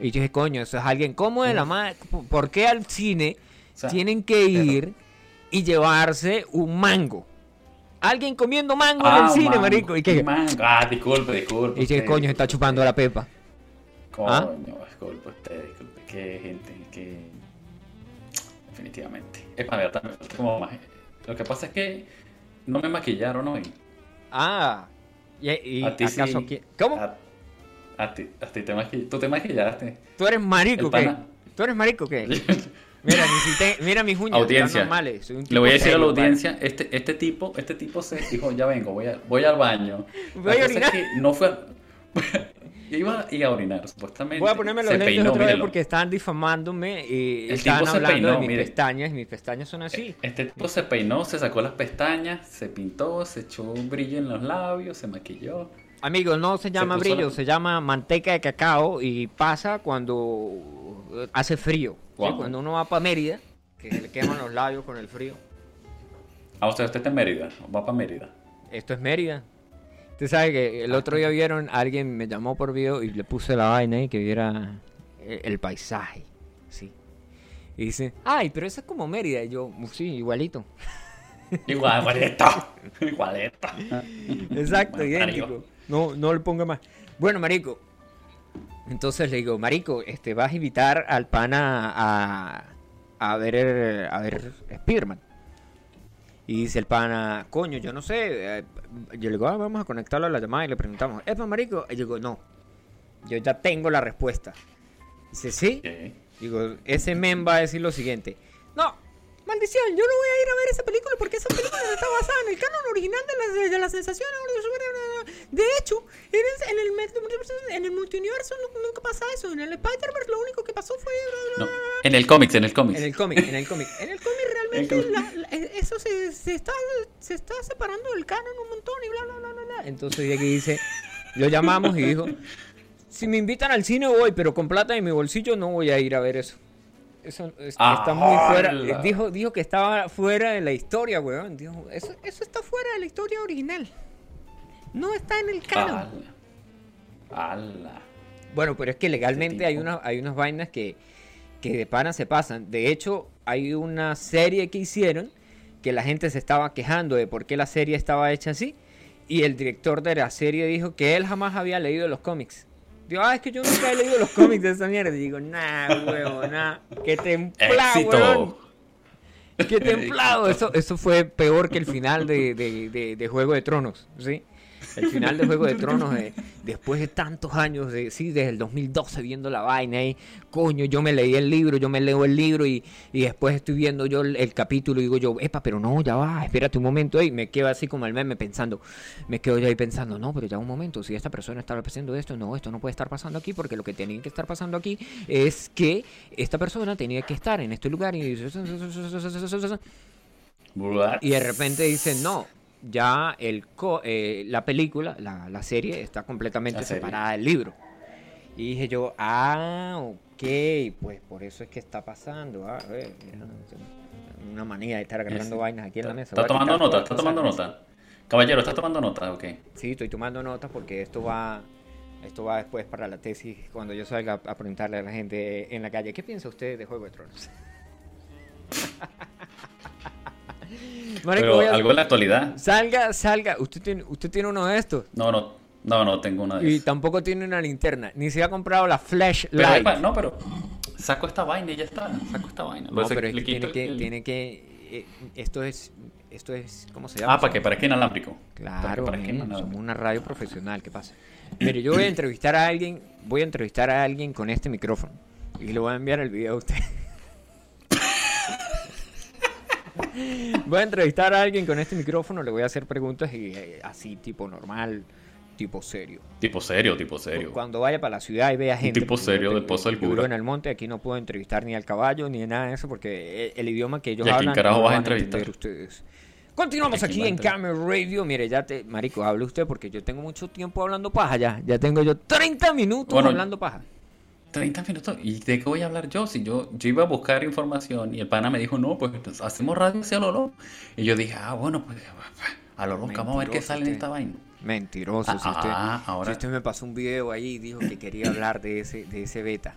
y yo dije, coño, eso es alguien, ¿cómo de la madre? ¿Por qué al cine O sea, tienen que ir y llevarse un mango? Alguien comiendo mango en Ah, el cine, mango, marico. Y mango. Ah, disculpe, disculpe. y usted, coño, se está chupando la pepa. ¿Ah? Coño, disculpe usted, disculpe. Qué gente, que. Definitivamente. Es para también como más. Lo que pasa es que no me maquillaron hoy. Ah, y, acaso sí. ¿Cómo? A, a ti, a ti te maquillaste. Tú te maquillaste. ¿Tú eres marico qué? ¿Tú eres marico qué? Mira, si te- mira mis uñas, Audiencia. normales. soy un Le tipo voy a decir a la serio, audiencia, este, este tipo, este tipo se dijo, ya vengo, voy, a, voy al baño. Voy a cosa es orinar. que no fue. a- Iba a ir a orinar, supuestamente. Voy a ponerme los Se lentes peinó, otra vez porque están difamándome y El están tipo se hablando de peinó, mis mire. pestañas y mis pestañas son así. Este tipo se peinó, se sacó las pestañas, se pintó, se echó un brillo en los labios, se maquilló. Amigo, no se llama brillo, la- se llama manteca de cacao y pasa cuando eh, hace frío. Cuando uno va para Mérida, que se le queman los labios con el frío. Ah, sea, usted está en Mérida, va para Mérida. Esto es Mérida. Usted sabe que el otro día vieron, alguien me llamó por video y le puse la vaina ahí que viera el, el paisaje. Sí. Y dice, ay, pero eso es como Mérida. Y yo, sí, igualito. Igual, igualito. Igualito. Exacto, idéntico. No, no le ponga más. Bueno, marico. Entonces le digo, marico, este, vas a invitar al pana a, a ver, a ver Spiderman. Y dice el pana, coño, yo no sé. eh, Yo le digo, ah, vamos a conectarlo a la llamada y le preguntamos, ¿es marico? Y yo digo, no. Yo ya tengo la respuesta. Dice, ¿sí? Digo, ese men va a decir lo siguiente. No, maldición, yo no voy a ir a ver esa película porque esa película está basada en el canon original de la, de la sensación. De hecho, en el, en el, en el multiuniverso nu- nunca pasa eso. En el Spider-Verse lo único que pasó fue... No, en el cómics, en el cómics. En el cómic, en el cómic. En el cómic realmente El la- la- eso se, se está, se está separando del canon un montón y bla, bla, bla, bla, bla. Entonces y aquí dice, lo llamamos y dijo, si me invitan al cine voy, pero con plata en mi bolsillo no voy a ir a ver eso. Eso es- está muy fuera. Dijo, dijo que estaba fuera de la historia, weón. Dijo, eso, eso está fuera de la historia original. No está en el canon. Ala. Ala. Bueno, pero es que legalmente hay, unas hay unas vainas que, que de pana se pasan. De hecho, hay una serie que hicieron que la gente se estaba quejando de por qué la serie estaba hecha así. Y el director de la serie dijo que él jamás había leído los cómics. Digo, ah, es que yo nunca he leído los cómics de esa mierda. Y digo, nah, huevo, nah. Qué templado, weón. Qué templado. Eso, eso fue peor que el final de, de- de- de Juego de Tronos, ¿sí? El final de Juego de Tronos, eh, después de tantos años, de, sí, desde el 2012 viendo la vaina y, coño, yo me leí el libro, yo me leo el libro y, y después estoy viendo yo el, el capítulo y digo yo, epa, pero no, ya va, espérate un momento, y me quedo así como el meme pensando, me quedo yo ahí pensando, no, pero ya un momento, si esta persona está haciendo esto, no, esto no puede estar pasando aquí porque lo que tenía que estar pasando aquí es que esta persona tenía que estar en este lugar y... Y de repente dicen, no, ya el co- eh, la película, la, la serie está completamente serie. separada del libro. Y dije yo, ah, ok, pues por eso es que está pasando. Ah, eh, una manía de estar agarrando Sí. vainas aquí en la mesa. Está tomando nota, está tomando nota. Caballero, está tomando nota, ok. Sí, estoy tomando notas porque esto va, esto va después para la tesis cuando yo salga a preguntarle a la gente en la calle, ¿qué piensa usted de Juego de Tronos? Marico, Pero voy a- algo de la actualidad. Salga, salga. Usted tiene, usted tiene uno de estos. No, no, no, no tengo una de Y esas. tampoco tiene una linterna. Ni se ha comprado la Pero, flashlight. no, pero saco esta vaina y ya está. Saco esta vaina. No, se- pero es que tiene que, el- tiene que. eh, esto es. Esto es. ¿Cómo se llama? Ah, para que inalámbrico. Claro, para que parezca men, inalámbrico. somos una radio profesional. ¿Qué pasa? Mire, yo voy a entrevistar a alguien. Voy a entrevistar a alguien con este micrófono. Y le voy a enviar el video a usted. Voy a entrevistar a alguien con este micrófono. Le voy a hacer preguntas y eh, así, tipo normal, tipo serio. Tipo serio, tipo serio. Cuando vaya para la ciudad y vea gente. tipo serio te- Pozo del Cura. en el monte, aquí no puedo entrevistar ni al caballo ni nada de eso porque e- el, idioma que ellos ¿Y a hablan. carajo no vas a entrevistar? ustedes. Continuamos ¿A quién aquí en? Camel Radio. Mire, ya te. Marico, hable usted porque yo tengo mucho tiempo hablando paja ya. Ya tengo yo 30 minutos Bueno, hablando paja. 30 minutos. ¿Y de qué voy a hablar yo? Si yo, yo iba a buscar información y el pana me dijo, no, pues hacemos radio hacia lo loco. Y yo dije, ah, bueno, pues a lo loco, vamos a ver qué sale en usted. esta vaina. Mentiroso. si, Ah, usted, ah, ahora- si usted me pasó un video ahí y dijo que quería hablar de ese, de ese beta.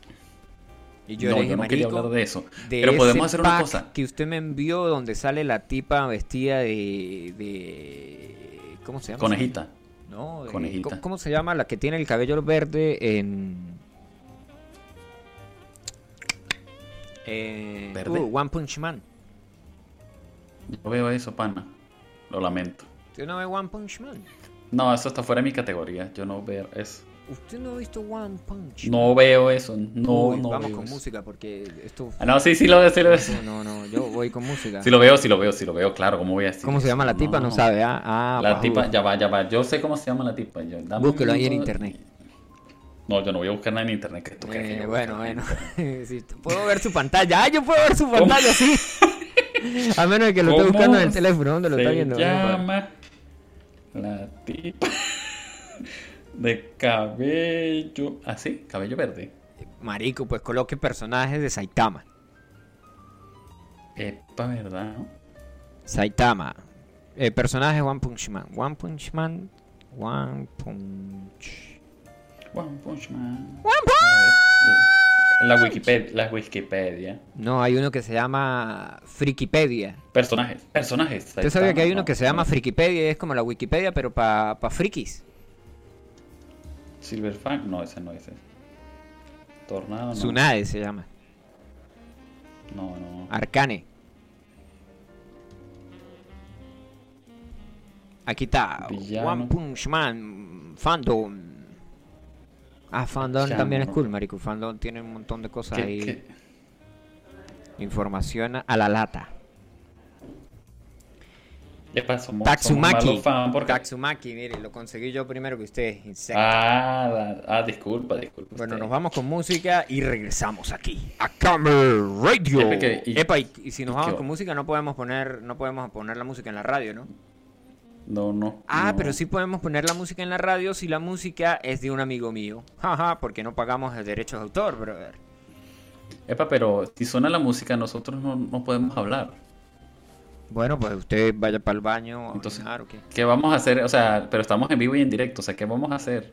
Y yo no, le dije, yo no quería "Marico, hablar de eso. de Pero podemos hacer una cosa. que usted me envió donde sale la tipa vestida de, de ¿cómo se llama? Conejita. No, de- Conejita. ¿cómo, cómo se llama la que tiene el cabello verde en eh, ¿Verde? uh, One Punch Man? Yo veo eso, pana. Lo lamento. ¿Usted no ve One Punch Man? No, eso está fuera de mi categoría. Yo no veo eso. ¿Usted no ha visto One Punch Man? No veo eso. No, Uy, no vamos veo con eso. música porque esto Ah, no, sí, sí lo veo, sí lo veo. no, no, yo voy con música. Sí lo veo, sí lo veo, sí lo veo, claro. ¿Cómo voy a decir ¿Cómo se llama la tipa? No, sabe, ah, ah, La tipa, ya va, ya va. Yo sé cómo se llama la tipa. Yo, dame un Búsquelo ahí en internet. No, yo no voy a buscar nada en internet. Que tú que Eh, bueno, bueno. Sí, puedo ver su pantalla. Ah, yo puedo ver su pantalla, sí. A menos de que lo esté ¿Cómo buscando en el teléfono. ¿Dónde lo está se viendo? llama la tipa de cabello. ¿Ah, sí? Cabello verde. Marico, pues coloque personajes de Saitama. Epa, ¿verdad? no? Saitama. Eh, personaje One Punch Man. One Punch Man. One Punch. One Punch Man. One La Wikipedia, la Wikipedia. No, hay uno que se llama Frikipedia. Personajes, personajes. ¿Usted sabía que hay uno No, que se llama no. Frikipedia es como la Wikipedia, pero para pa frikis? Silverfang, no, ese no es ese. Tornado, no. Tsunade se llama. No, no. Arcane. Aquí está. Villano. One Punch Man. Fandom. Ah, Fandom también es cool, marico. Fandom tiene un montón de cosas ¿Qué- ahí. qué? Información a la lata. Epa, somos, Tatsumaki. porque... Tatsumaki, mire, lo conseguí yo primero que usted. Ah, ah, disculpa, disculpa. Bueno, usted. nos vamos con música y regresamos aquí a Camel Radio. Epa, y- y, si nos vamos con música no podemos poner no podemos poner la música en la radio, ¿no? No, no. Ah, no. pero sí podemos poner la música en la radio si la música es de un amigo mío. Jaja, porque no pagamos el derechos de autor, brother. Epa, pero si suena la música, nosotros no, no podemos hablar. Bueno, pues usted vaya para el baño a Entonces- orinar, ¿o qué? ¿Qué vamos a hacer? O sea, pero estamos en vivo y en directo. O sea, ¿qué vamos a hacer?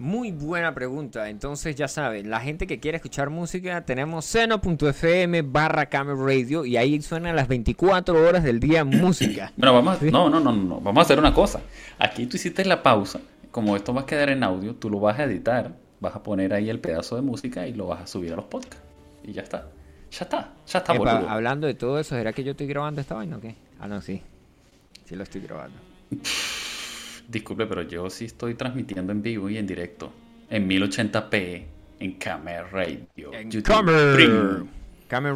Muy buena pregunta. Entonces, ya saben, la gente que quiere escuchar música, tenemos seno.fm barra Camel Radio y ahí suena las 24 horas del día música. Bueno, vamos a... No, no, no, no. Vamos a hacer una cosa. Aquí tú hiciste la pausa. Como esto va a quedar en audio, tú lo vas a editar. Vas a poner ahí el pedazo de música y lo vas a subir a los podcasts. Y ya está. Ya está. Ya está, Epa, boludo. hablando de todo eso, ¿será que yo estoy grabando esta vaina o qué? Ah, no, sí. Sí lo estoy grabando. Disculpe, pero yo sí estoy transmitiendo en vivo y en directo. En 1080p. En Camera Radio. En YouTube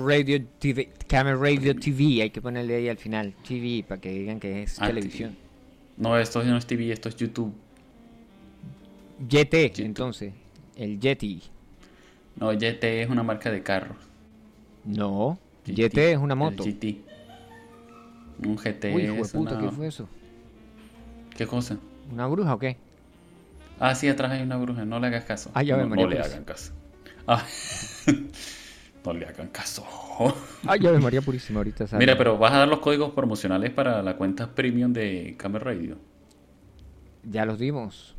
Radio TV, Camera Radio TV, hay que ponerle ahí al final, TV, para que digan que es Ah, televisión. No, esto no es TV, esto es YouTube. YT, entonces, el Yeti. No, YT es una marca de carros. No, GT, YT es una el moto. GT. Un GT Uy, hijo de es puta, una- ¿qué fue eso? ¿Qué cosa? ¿Una bruja o qué? Ah, sí, atrás hay una bruja, no le hagas caso. Ah, ya no, ve, María no le hagan caso. Ah, no le hagan caso. Ay, ya de María Purísima, ahorita sale. Mira, pero vas a dar los códigos promocionales para la cuenta premium de Camera Radio. Ya los dimos.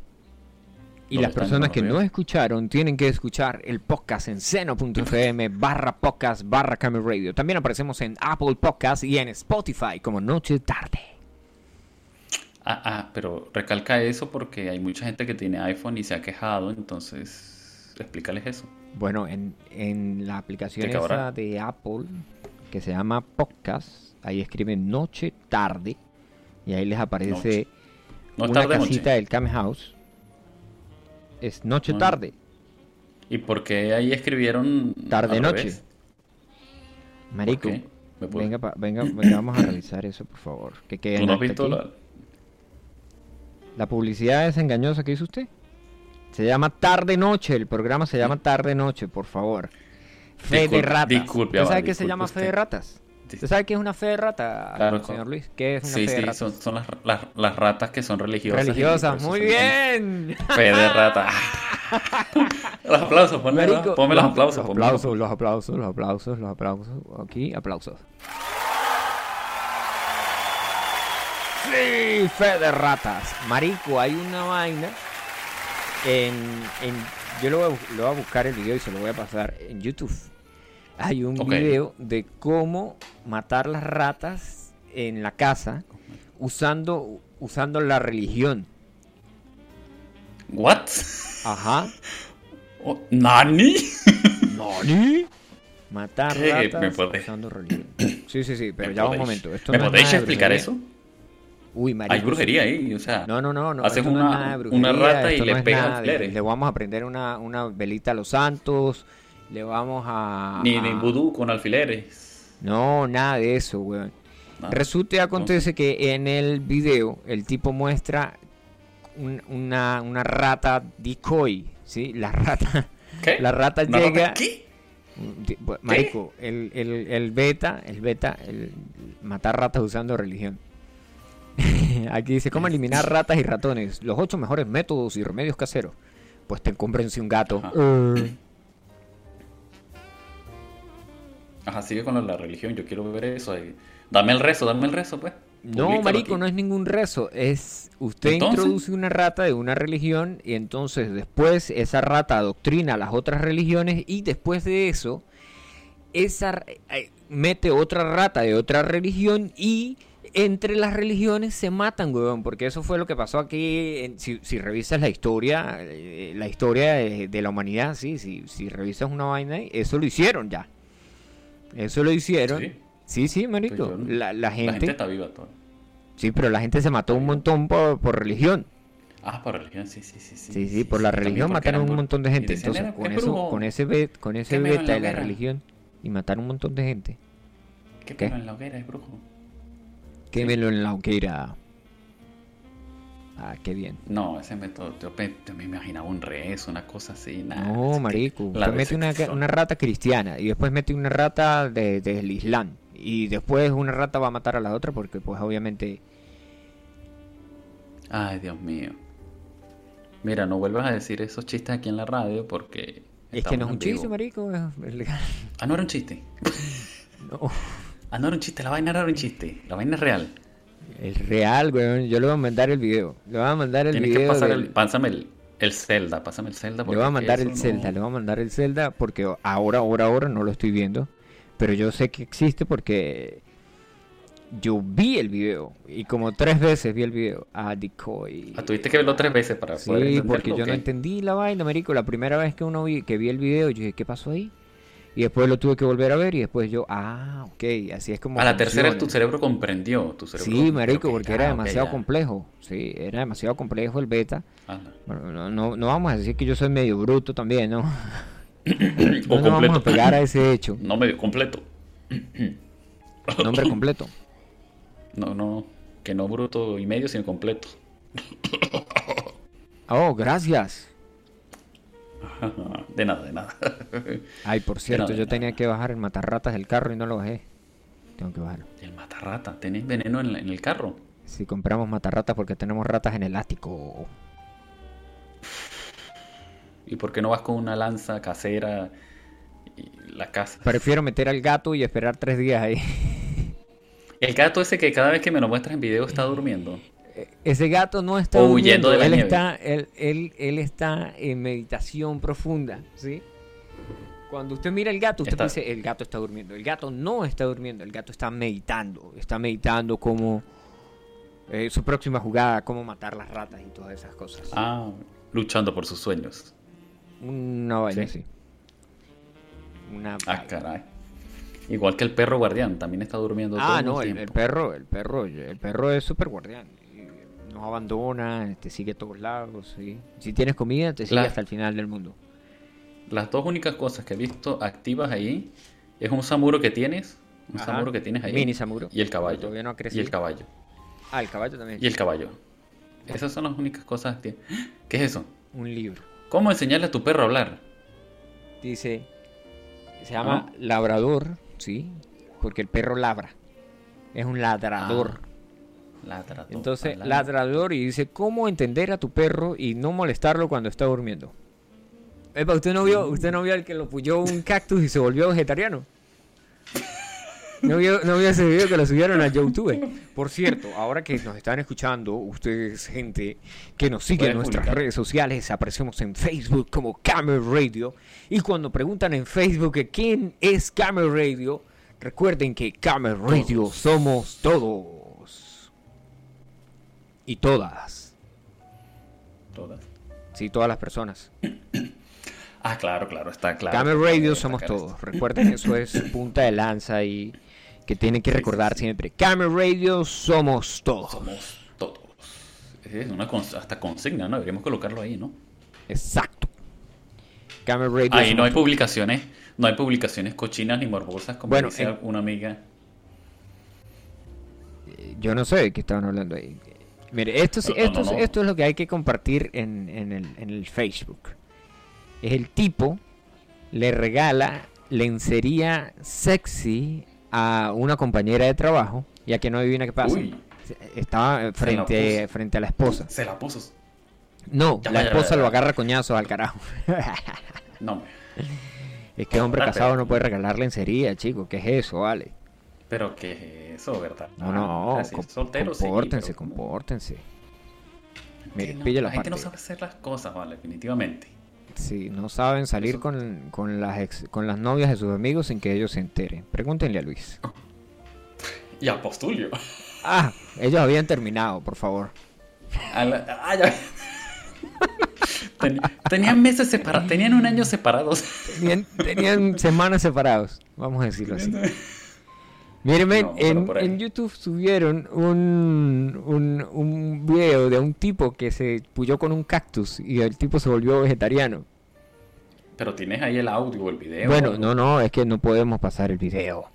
Y ¿Dónde las personas que no escucharon tienen que escuchar el podcast en seno.fm barra podcast barra Radio. También aparecemos en Apple Podcast y en Spotify como Noche Tarde. Ah, ah, pero recalca eso porque hay mucha gente que tiene iPhone y se ha quejado, entonces explícales eso. Bueno, en, en la aplicación esa de Apple que se llama Podcast, ahí escriben Noche Tarde y ahí les aparece. No una tarde casita noche. del Came House. Es Noche Ah. Tarde. ¿Y por qué ahí escribieron Tarde noche. revés? Marico, venga, venga, venga, vamos a revisar eso, por favor. Que quede ¿Tú no has visto la... La publicidad es engañosa que hizo usted. Se llama Tarde Noche, el programa se llama Tarde Noche, por favor. Fe de ratas. disculpe, ¿Usted sabe qué se llama fe de usted. ratas? ¿Usted sabe qué es una fe de rata, Claro, señor Luis? ¿Qué es una Sí, fe de sí, ratas? son, son las, las, las ratas que son religiosas. Religiosas, por eso muy bien. Fe de rata. los aplausos, ponme, Marico, ponme los los- aplausos. Los ponme los- aplausos, los aplausos, los aplausos, los aplausos. Aquí, aplausos. Sí, fe de ratas. Marico, hay una vaina en, en- yo lo voy, a, lo voy a buscar el video y se lo voy a pasar en YouTube. Hay un Ok. video de cómo matar las ratas en la casa usando usando la religión. ¿What? Ajá. Oh, ¿Nani? ¿Nani? Matar ¿Qué? ratas ¿Me podés- usando religión. Sí, sí, sí, pero ¿Me ya va un podéis- momento. Esto ¿Me no podéis explicar eso? Uy, marico. Hay brujería ahí, o sea. No, no, no, no. Haces no una- una rata y le pegas de- alfileres. Le vamos a prender una, una velita a los santos. Le vamos a. Ni, ni vudú con alfileres. No, nada de eso, weón. Nada. Resulta y acontece que en el video el tipo muestra un- una, una rata decoy, ¿sí? La rata, ¿Qué? la rata ¿Una rata llega... bu- Marico, el, el, el beta, el beta, el matar ratas usando religión. Aquí dice, ¿cómo eliminar ratas y ratones? Los ocho mejores métodos y remedios caseros. Pues te cómprense un gato. Ajá. Ajá, sigue con la, la religión, yo quiero ver eso ahí. Dame el rezo, dame el rezo, pues. No, marico, aquí. no es ningún rezo. Es usted ¿Entonces? introduce una rata de una religión y entonces después esa rata adoctrina a las otras religiones y después de eso esa eh, mete otra rata de otra religión y entre las religiones se matan, weón, porque eso fue lo que pasó aquí. si, si revisas la historia, eh, la historia de, de la humanidad, sí, si, si revisas una vaina, ahí, eso lo hicieron ya. Eso lo hicieron. Sí. Sí, sí, marico. Pues yo la, la La gente gente está viva toda. Sí, pero la gente se mató un montón por, por religión. Ah, por religión, sí, sí, sí. Sí, sí, por la religión mataron un montón de gente. Entonces, "Era- con es eso, brujo". con ese bet, con ese beta de la religión y mataron un montón de gente. ¿Qué ¿Qué? en la hoguera es brujo? Quémelo en la hoguera. Ah, qué bien. No, ese método, yo, yo me imaginaba un rezo, una cosa así, nada. No, marico. Usted mete una, una rata cristiana y después mete una rata de- del Islam. Y después una rata va a matar a la otra porque pues obviamente... Ay, Dios mío. Mira, no vuelvas a decir esos chistes aquí en la radio porque... Es que no es un chiste, marico. es legal. Ah, no era un chiste. No. Ah, no era un chiste, la vaina era un chiste. La vaina es real. Es real, weón. Yo le voy a mandar el video. Le voy a mandar el Tienes que video pasar del- el... Pásame el, el Zelda, pásame el Zelda. Le voy a mandar el no- Zelda, le voy a mandar el Zelda porque ahora, ahora, ahora no lo estoy viendo. Pero yo sé que existe porque yo vi el video y como tres veces vi el video. Ah, Decoy. Ah, tuviste que verlo tres veces para poder Sí, porque yo ¿o no entendí la vaina, marico. La primera vez que uno vi, que vi el video, yo dije, ¿qué pasó ahí? Y después lo tuve que volver a ver y después yo, ah, ok, así es como... A la tercera tu cerebro comprendió. Tu cerebro Sí, marico, que, porque era demasiado complejo. Sí, era demasiado complejo el beta. Bueno, no, no, no vamos a decir que yo soy medio bruto también, ¿no? O No nos vamos a pegar a ese hecho. No medio completo. Nombre completo. No, no, que no bruto y medio, sino completo. Oh, gracias. De nada, de nada. Ay, por cierto, yo nada. tenía que bajar el matarratas del carro y no lo bajé. Tengo que bajarlo. El matarrata, ¿tenés veneno en, la- en el carro? Si compramos matarratas porque tenemos ratas en el ático. ¿Y por qué no vas con una lanza casera y la casa? Prefiero meter al gato y esperar tres días ahí. El gato ese que cada vez que me lo muestras en video está durmiendo. Ese gato no está O huyendo de la él nieve. está, él, él, él está en meditación profunda, ¿sí? Cuando usted mira el gato, usted Está- dice, el gato está durmiendo. El gato no está durmiendo, el gato está meditando. Está meditando cómo eh, su próxima jugada, cómo matar las ratas y todas esas cosas. Ah, luchando por sus sueños. Una vaina Sí. Una Ah, caray. Igual que el perro guardián, también está durmiendo todo Ah, el no, el perro, el perro, el perro es súper guardián. No abandona, te sigue a todos lados, ¿sí? Si tienes comida, te sigue hasta el final del mundo. Las dos únicas cosas que he visto activas ahí es un samuro que tienes, un Ajá. samuro que tienes ahí. Mini samuro. Y el caballo. No ha y el caballo. Ah, el caballo también. Y el caballo. Esas son las únicas cosas que... ¿Qué es eso? Un libro. ¿Cómo enseñarle a tu perro a hablar? Dice, se llama labrador, ¿sí? Porque el perro labra. Es un ladrador. Ladrador. Entonces, ladrador y dice, ¿cómo entender a tu perro y no molestarlo cuando está durmiendo? Epa, ¿usted no vio, usted no vio el que lo puyó un cactus y se volvió vegetariano? ¿No vio, no vio ese video que lo subieron a YouTube? Por cierto, ahora que nos están escuchando, ustedes, gente que nos sigue en nuestras publicar. redes sociales, aparecemos en Facebook como Camel Radio. Y cuando preguntan en Facebook que quién es Camel Radio, recuerden que Camel Radio somos todos. Y todas. Todas. Sí, todas las personas. Ah, claro, claro, está claro. Que Radio somos todos. Recuerden, eso es punta de lanza y que tienen que recordar siempre. Camel Radio somos todos. Somos todos. Es una cons- hasta consigna, ¿no? Deberíamos colocarlo ahí, ¿no? Exacto. Camel Radio. Ahí no hay publicaciones, no hay publicaciones cochinas ni morbosas como Bueno, dice en- una amiga. todos. Yo no sé de qué estaban hablando ahí. Mire, esto, no, esto, no. esto es lo que hay que compartir en, en el, en el Facebook. Es el tipo le regala lencería sexy a una compañera de trabajo, ya que no adivina qué pasa. Uy. Estaba frente, frente a la esposa. Se la puso. No, Ya, la esposa lo agarra coñazos al carajo. No, es que hombre casado no puede regalar lencería, chico. ¿Qué es eso, vale? Pero ¿qué es eso, verdad? No, no, Ah, com- soltero, sí, compórtense, compórtense. Que Mire, no, pille la la gente no sabe hacer las cosas, vale, definitivamente. Sí, no saben salir Eso- con, con las ex- con las novias de sus amigos sin que ellos se enteren. Pregúntenle a Luis. Y a Postulio. Ah, ellos habían terminado, por favor. La- ah, ya. Ten- tenían meses separados, tenían un año separados. Tenían, tenían semanas separados, vamos a decirlo así. No, pero en, en YouTube subieron un, un, un video de un tipo que se puyó con un cactus y el tipo se volvió vegetariano. Pero tienes ahí el audio o el video. Bueno, no, no, es que no podemos pasar el video.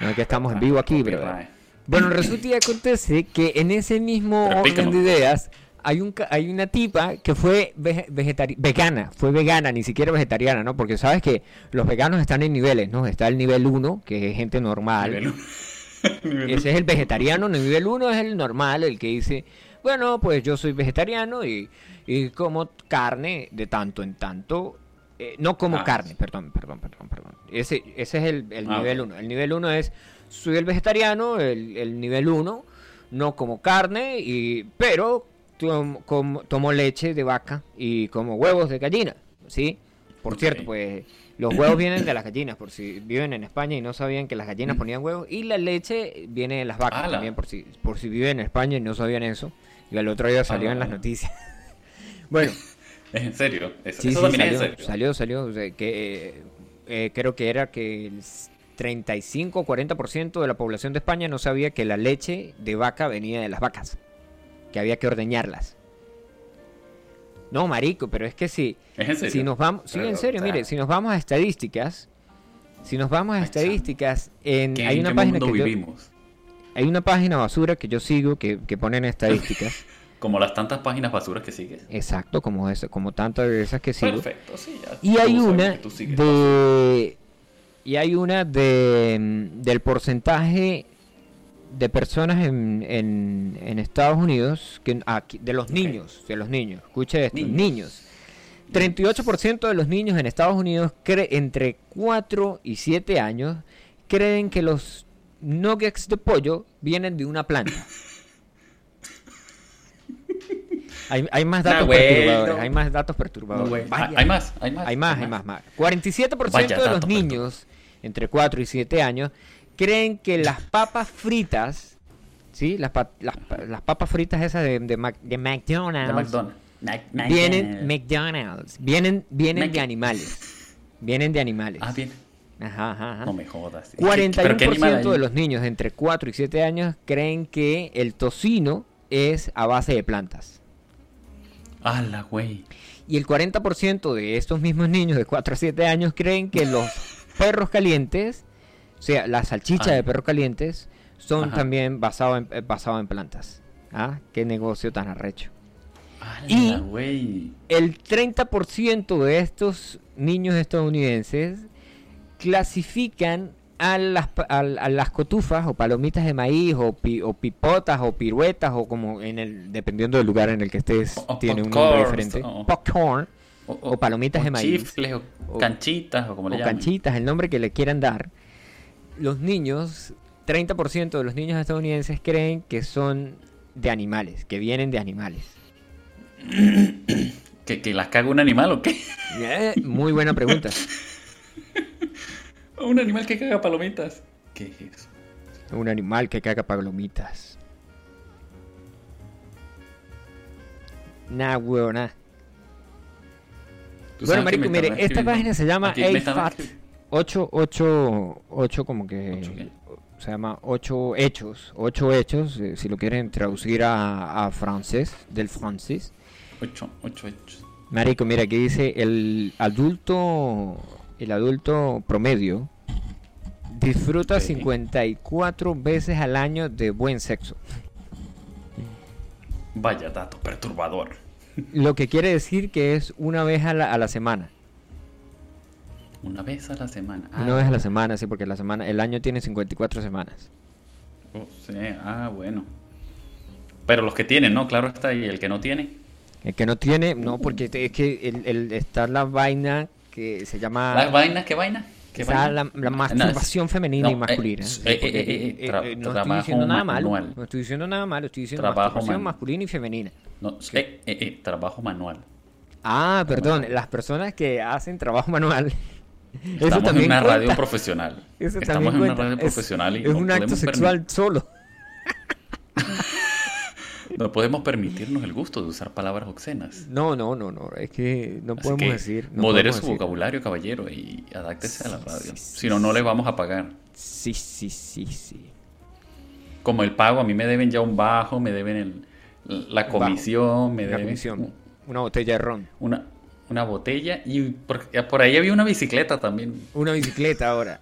No es que estamos en vivo aquí. Copyright. Bueno, resulta y acontece que en ese mismo Pero orden de ideas hay un hay una tipa que fue vege- vegetari- vegana, fue vegana, ni siquiera vegetariana, ¿no? Porque sabes que los veganos están en niveles, ¿no? Está el nivel 1, que es gente normal. Nivel Ese es el vegetariano, el nivel 1 es el normal, el que dice, bueno, pues yo soy vegetariano y, y como carne de tanto en tanto. eh, no como Ah, carne, perdón, perdón, perdón, perdón. Ese, ese es el, el Ah, nivel ok. 1. El nivel 1 es, soy el vegetariano, el, el nivel 1, no como carne, y, pero tom- como- tomo leche de vaca y como huevos de gallina, ¿sí? Por cierto, pues los huevos vienen de las gallinas, por si viven en España y no sabían que las gallinas ponían huevos. Y la leche viene de las vacas Mm. Ala. también, por si, por si viven en España y no sabían eso. Y al otro día salió en las noticias. bueno, Es en serio. Eso, sí, eso sí, también salió, es en serio. salió, salió, o sea, que eh, eh, creo que era que el 35 o 40% de la población de España no sabía que la leche de vaca venía de las vacas, que había que ordeñarlas. No, marico, pero es que si, si nos vamos, sí, Pero, en serio, o sea, mire, si nos vamos a estadísticas, si nos vamos a estadísticas, en, ¿qué- hay una página que yo- vivimos? hay una página basura que yo sigo que, que ponen estadísticas, Como las tantas páginas basuras que sigues. exacto, como esa, como tantas de esas que sigo. Perfecto, sí, ya. Y hay una de y hay una de mm, del porcentaje de personas en, en, en Estados Unidos que aquí, de los niños, de los niños, escuche esto, Niños. niños. 38% de los niños en Estados Unidos cre- entre 4 y 7 años creen que los nuggets de pollo vienen de una planta. Hay, hay más datos Nah, perturbadores, no. hay más datos perturbadores. Vaya. Ah, Hay más, hay más. Hay más, hay más, más. 47% Vaya de los niños entre 4 y 7 años creen que las papas fritas, ¿sí? Las, pa- las, pa- las papas fritas esas de, de, Mac- de De McDonald's, McDonald's. Mac- vienen, McDonald's. McDonald's, vienen, vienen de animales. Vienen de animales. Ah, bien. Ajá, ajá, ajá. No me jodas. ¿Y qué- pero qué 41% animal hay? de los niños entre 4 y 7 años creen que el tocino es a base de plantas. ¡Hala, güey! Y el 40% de estos mismos niños de 4 a 7 años creen que los perros calientes, sea, la salchicha Ay. de perros calientes, son Ajá. también basados en, eh, basado en plantas. ¿Ah? Qué negocio tan arrecho. ¡Hala, Y- güey! El 30% de estos niños estadounidenses clasifican a las, a, a las cotufas o palomitas de maíz o, pi- o pipotas o piruetas o como en el dependiendo del lugar en el que estés O- o tiene un nombre diferente o- popcorn o palomitas de maíz. chifles, o, O- canchitas, o como le o llaman. canchitas, el nombre que le quieran dar, los niños, 30% de los niños estadounidenses creen que son de animales, que vienen de animales. ¿Que, que las caga un animal o qué? Eh, muy buena pregunta. un animal que caga palomitas. ¿Qué es eso? Un animal que caga palomitas. Nah, huevona. Bueno, marico, mire, esta página se llama A-Fat. 8, 8, 8 como que... Se llama Ocho Hechos. Ocho Hechos, eh, si lo quieren traducir a, a francés, del francés. Ocho, ocho Hechos. Marico, mira, aquí dice el adulto, el adulto promedio disfruta okay. 54 veces al año de buen sexo. Vaya dato perturbador. Lo que quiere decir que es una vez a la, a la semana. Una vez a la semana. Una vez a la semana, sí, porque la semana, el año tiene 54 semanas. Oh, sí, ah, bueno. Pero los que tienen, ¿no? Claro está, y el que no tiene. El que no tiene, no, porque es que el, el- está la vaina que se llama... ¿Las vainas? ¿Qué vaina? ¿Qué está vaina? la, la No, masturbación femenina y no, masculina. no estoy diciendo nada malo. manual. No estoy diciendo nada malo, estoy diciendo Trabajo masturbación man- masculina y femenina. No, eh, eh, eh, trabajo manual. Ah, perdón, las personas que hacen trabajo manual. Eso Estamos en una radio profesional. Eso Estamos en una radio Es- profesional y es no un acto sexual solo. No podemos permitirnos el gusto de usar palabras obscenas. No, no, no, no, es que no Así podemos que decir. No modere podemos su decir. vocabulario, caballero, y adáctese a la radio. sí, si no, no le vamos a pagar. Sí, sí, sí, sí. Como el pago, a mí me deben ya un bajo, me deben el- la bajo, comisión, me La deben comisión. Una botella de ron. una, una botella y por, por ahí había una bicicleta también. Una bicicleta ahora.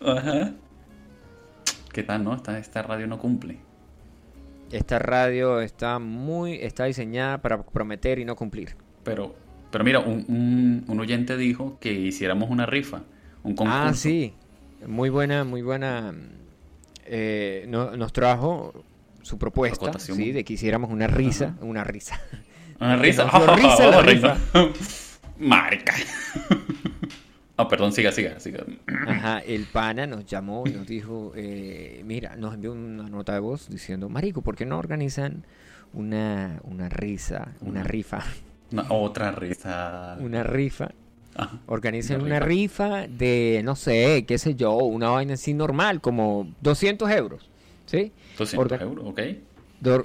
Ajá. ¿Qué tal, no? Esta, esta radio no cumple. Esta radio está muy, está diseñada para prometer y no cumplir. Pero, pero mira, un, un- un oyente dijo que hiciéramos una rifa, un concurso. Ah, sí. Muy buena, muy buena. eh, no- nos trajo su propuesta, sí, de que hiciéramos una risa, una risa. Risa. dio risa la Una rifa. Marica. Ah, perdón, siga, siga, siga. Ajá, el pana nos llamó y nos dijo, eh, mira, nos envió una nota de voz diciendo, Marico, ¿por qué no organizan una, una risa, una Una- rifa, Una- otra risa. una rifa? Ajá. Organicen Una una rifa de, no sé, qué sé yo, una vaina así normal, como 200 euros, ¿sí? 200 Orga- euros, ok.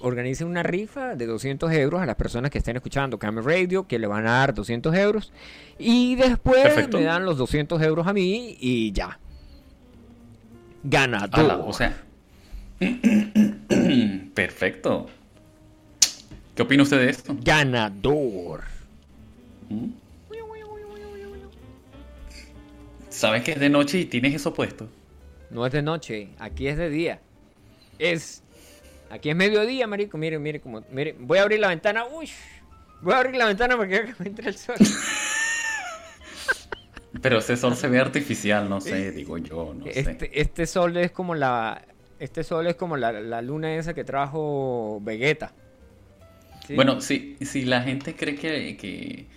Organicen una rifa de 200 euros a las personas que estén escuchando Camel Radio, que le van a dar 200 euros. Y después Perfecto. me dan los 200 euros a mí y ya. Ganador. Ala, o sea. Perfecto. ¿Qué opina usted de esto? Ganador. ¿Mm? ¿Sabes que es de noche y tienes eso puesto? No es de noche, aquí es de día. Es. Aquí es mediodía, marico. Mire, mire como. Mire, voy a abrir la ventana. Uy. Voy a abrir la ventana porque me entra el sol. Pero ese sol se ve artificial, no sé, digo yo, no sé. Este, este sol es como la. Este sol es como la, la luna esa que trajo Vegeta. ¿Sí? Bueno, si, si la gente cree que, que,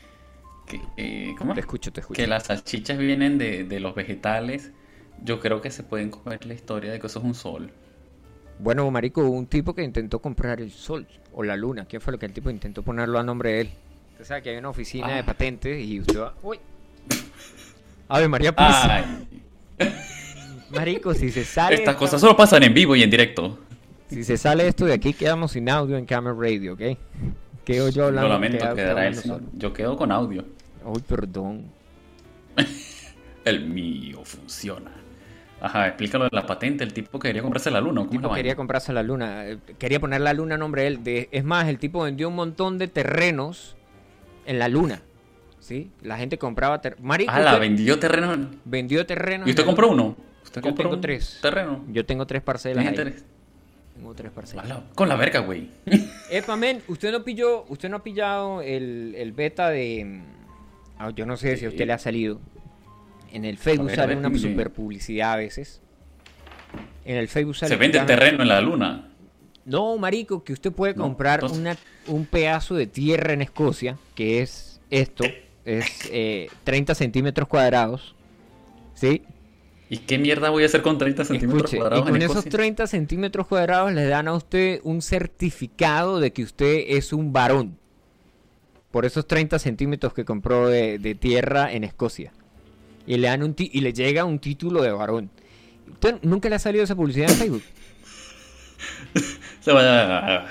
que, eh, ¿cómo? Te escucho, te escucho. que las salchichas vienen de, de los vegetales, yo creo que se pueden comer la historia de que eso es un sol. Bueno, marico, hubo un tipo que intentó comprar el sol o la luna. ¿Qué fue lo que el tipo intentó ponerlo a nombre de él? Usted sabe que hay una oficina de Ah. patentes y usted va... ¡Uy! Ave María. Ay, Marico, si se sale... estas esta- cosas solo pasan en vivo y en directo. Si se sale esto de aquí, quedamos sin audio en Camera Radio, ¿ok? Quedo yo hablando. Lo lamento, queda- quedará él solo. Yo quedo con audio. Uy, perdón. El mío funciona. Ajá, explícalo de la patente. El tipo quería comprarse la luna. ¿Cómo es la tipo quería comprarse la luna. eh, Quería poner la luna a nombre de él. De- es más, el tipo vendió un montón de terrenos en la luna. ¿Sí? La gente compraba ter- Marico, Ah, la vendió terreno. vendió terrenos. ¿Y usted compró uno? ¿Usted Yo compró tengo tres. terreno? Yo tengo tres parcelas. Tengo tres parcelas. Ala, Con la verga, güey. Epa, men, usted no pilló, usted no ha pillado el, el beta de. ah, yo no sé si a usted le ha salido. En el Facebook ver, sale ver, una mire. super publicidad a veces. En el Facebook sale. Se vende terreno en la luna. No, marico, que usted puede No, comprar entonces- una, un pedazo de tierra en Escocia, que es esto, es eh, 30 centímetros cuadrados. ¿Sí? ¿Y qué mierda voy a hacer con 30 centímetros Escuche, y cuadrados con en esos Escocia? 30 centímetros cuadrados le dan a usted un certificado de que usted es un varón. Por esos 30 centímetros que compró de, de tierra en Escocia. Y le, dan un ti- y le llega un título de varón. ¿Usted nunca le ha salido esa publicidad en Facebook? Se vaya.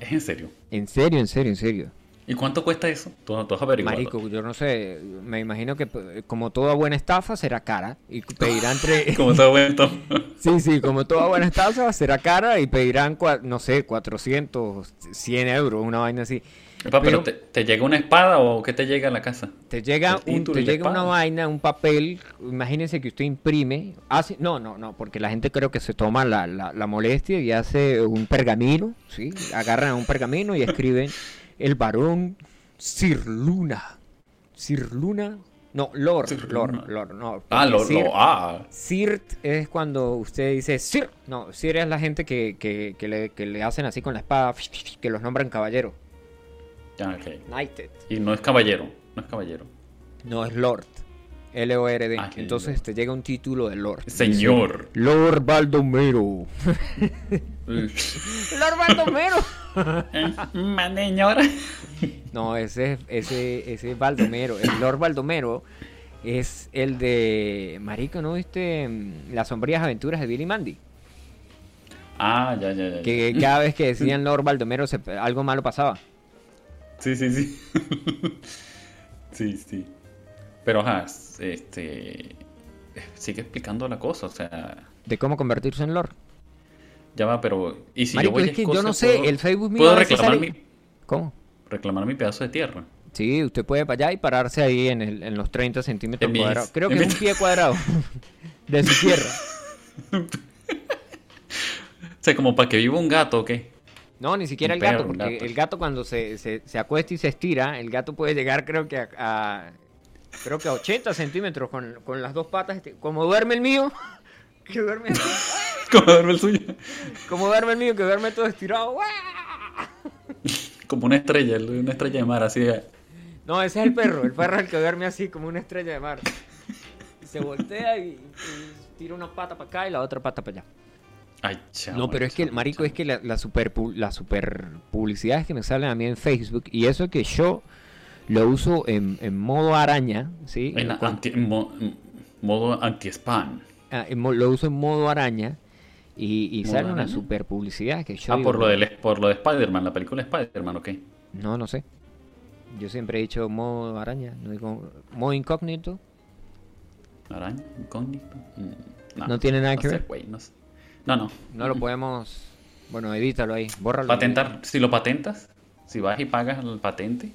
Es en serio. En serio, en serio, en serio. ¿Y cuánto cuesta eso? Tú, tú has averiguado. Marico, yo no sé, me imagino que pues, como toda buena estafa será cara y pedirán entre... Como todo bueno. Sí, sí, como toda buena estafa será cara y pedirán, no sé, 400, 100 euros, una vaina así. Epa, Pero- pero, te, te llega una espada o qué te llega a la casa? Te llega, un, te una vaina, un papel, imagínense que usted imprime, hace, no, no, no, porque la gente creo que se toma la, la, la molestia y hace un pergamino, ¿sí? Agarran un pergamino y escriben el varón Sir Luna. Sir Luna, no, Lord, Sir Lord, Luna. Lord, no. Ah, porque lo, Sir- lo, ah. Sirt es cuando usted dice Sir. No, Sir es la gente que, que, que le, que le hacen así con la espada, que los nombran caballero. Knighted. Y no es caballero. No es caballero. No, es Lord. L-O-R-D. Ah, que Entonces Lord. te llega un título de Lord. Señor. Dice, Lord Baldomero. Lord Baldomero. Maneñora. no, ese, ese, ese es Baldomero. El Lord Baldomero es el de. Marico, ¿no viste mm, las sombrías aventuras de Billy Mandy? Ah, ya, ya, ya. Que cada vez que decían Lord Baldomero se- algo malo pasaba. Sí, sí, sí. sí, sí. Pero, ajá, este... Sigue explicando la cosa, o sea... De cómo convertirse en Lord. Ya va, pero... ¿Y si Marico, yo voy a es que yo Escocia, no sé, puedo- el Facebook mío ¿Puedo reclamar mi, ¿Cómo? reclamar mi pedazo de tierra? Sí, usted puede para allá y pararse ahí en, el- en los 30 centímetros mis- cuadrados. Creo que es un pie cuadrado de su tierra. O sea, como para que viva un gato, ¿o qué? No, ni siquiera el gato, porque gato. el gato cuando se, se, se acuesta y se estira, el gato puede llegar creo que a, a- creo que a 80 centímetros con, con las dos patas, este, como duerme el mío, que duerme, Como duerme el suyo. como duerme el mío, que duerme todo estirado. Como una estrella, una estrella de mar, así. No, ese es el perro, el perro es el que duerme así como una estrella de mar. Se voltea y, y tira una pata para acá y la otra pata para allá. Ay, No, pero es que el chamo, marico es que la, la super pu- la super publicidades que me salen a mí en Facebook y eso que yo lo uso en, en modo araña, ¿sí? En anti- mo- modo anti-spam. ah, lo uso en modo araña Y, y ¿Modo sale una super publicidad que yo Ah, digo, por lo, del, por lo de Spider-Man, la película Spider-Man, ¿ok? No, no sé. Yo siempre he dicho modo araña, no digo modo incógnito. Araña, incógnito. Mm, No tiene nada no que sé, ver. no sé. No, no. No lo podemos... Bueno, edítalo ahí, bórralo. Patentar, si lo patentas, si vas y pagas el patente,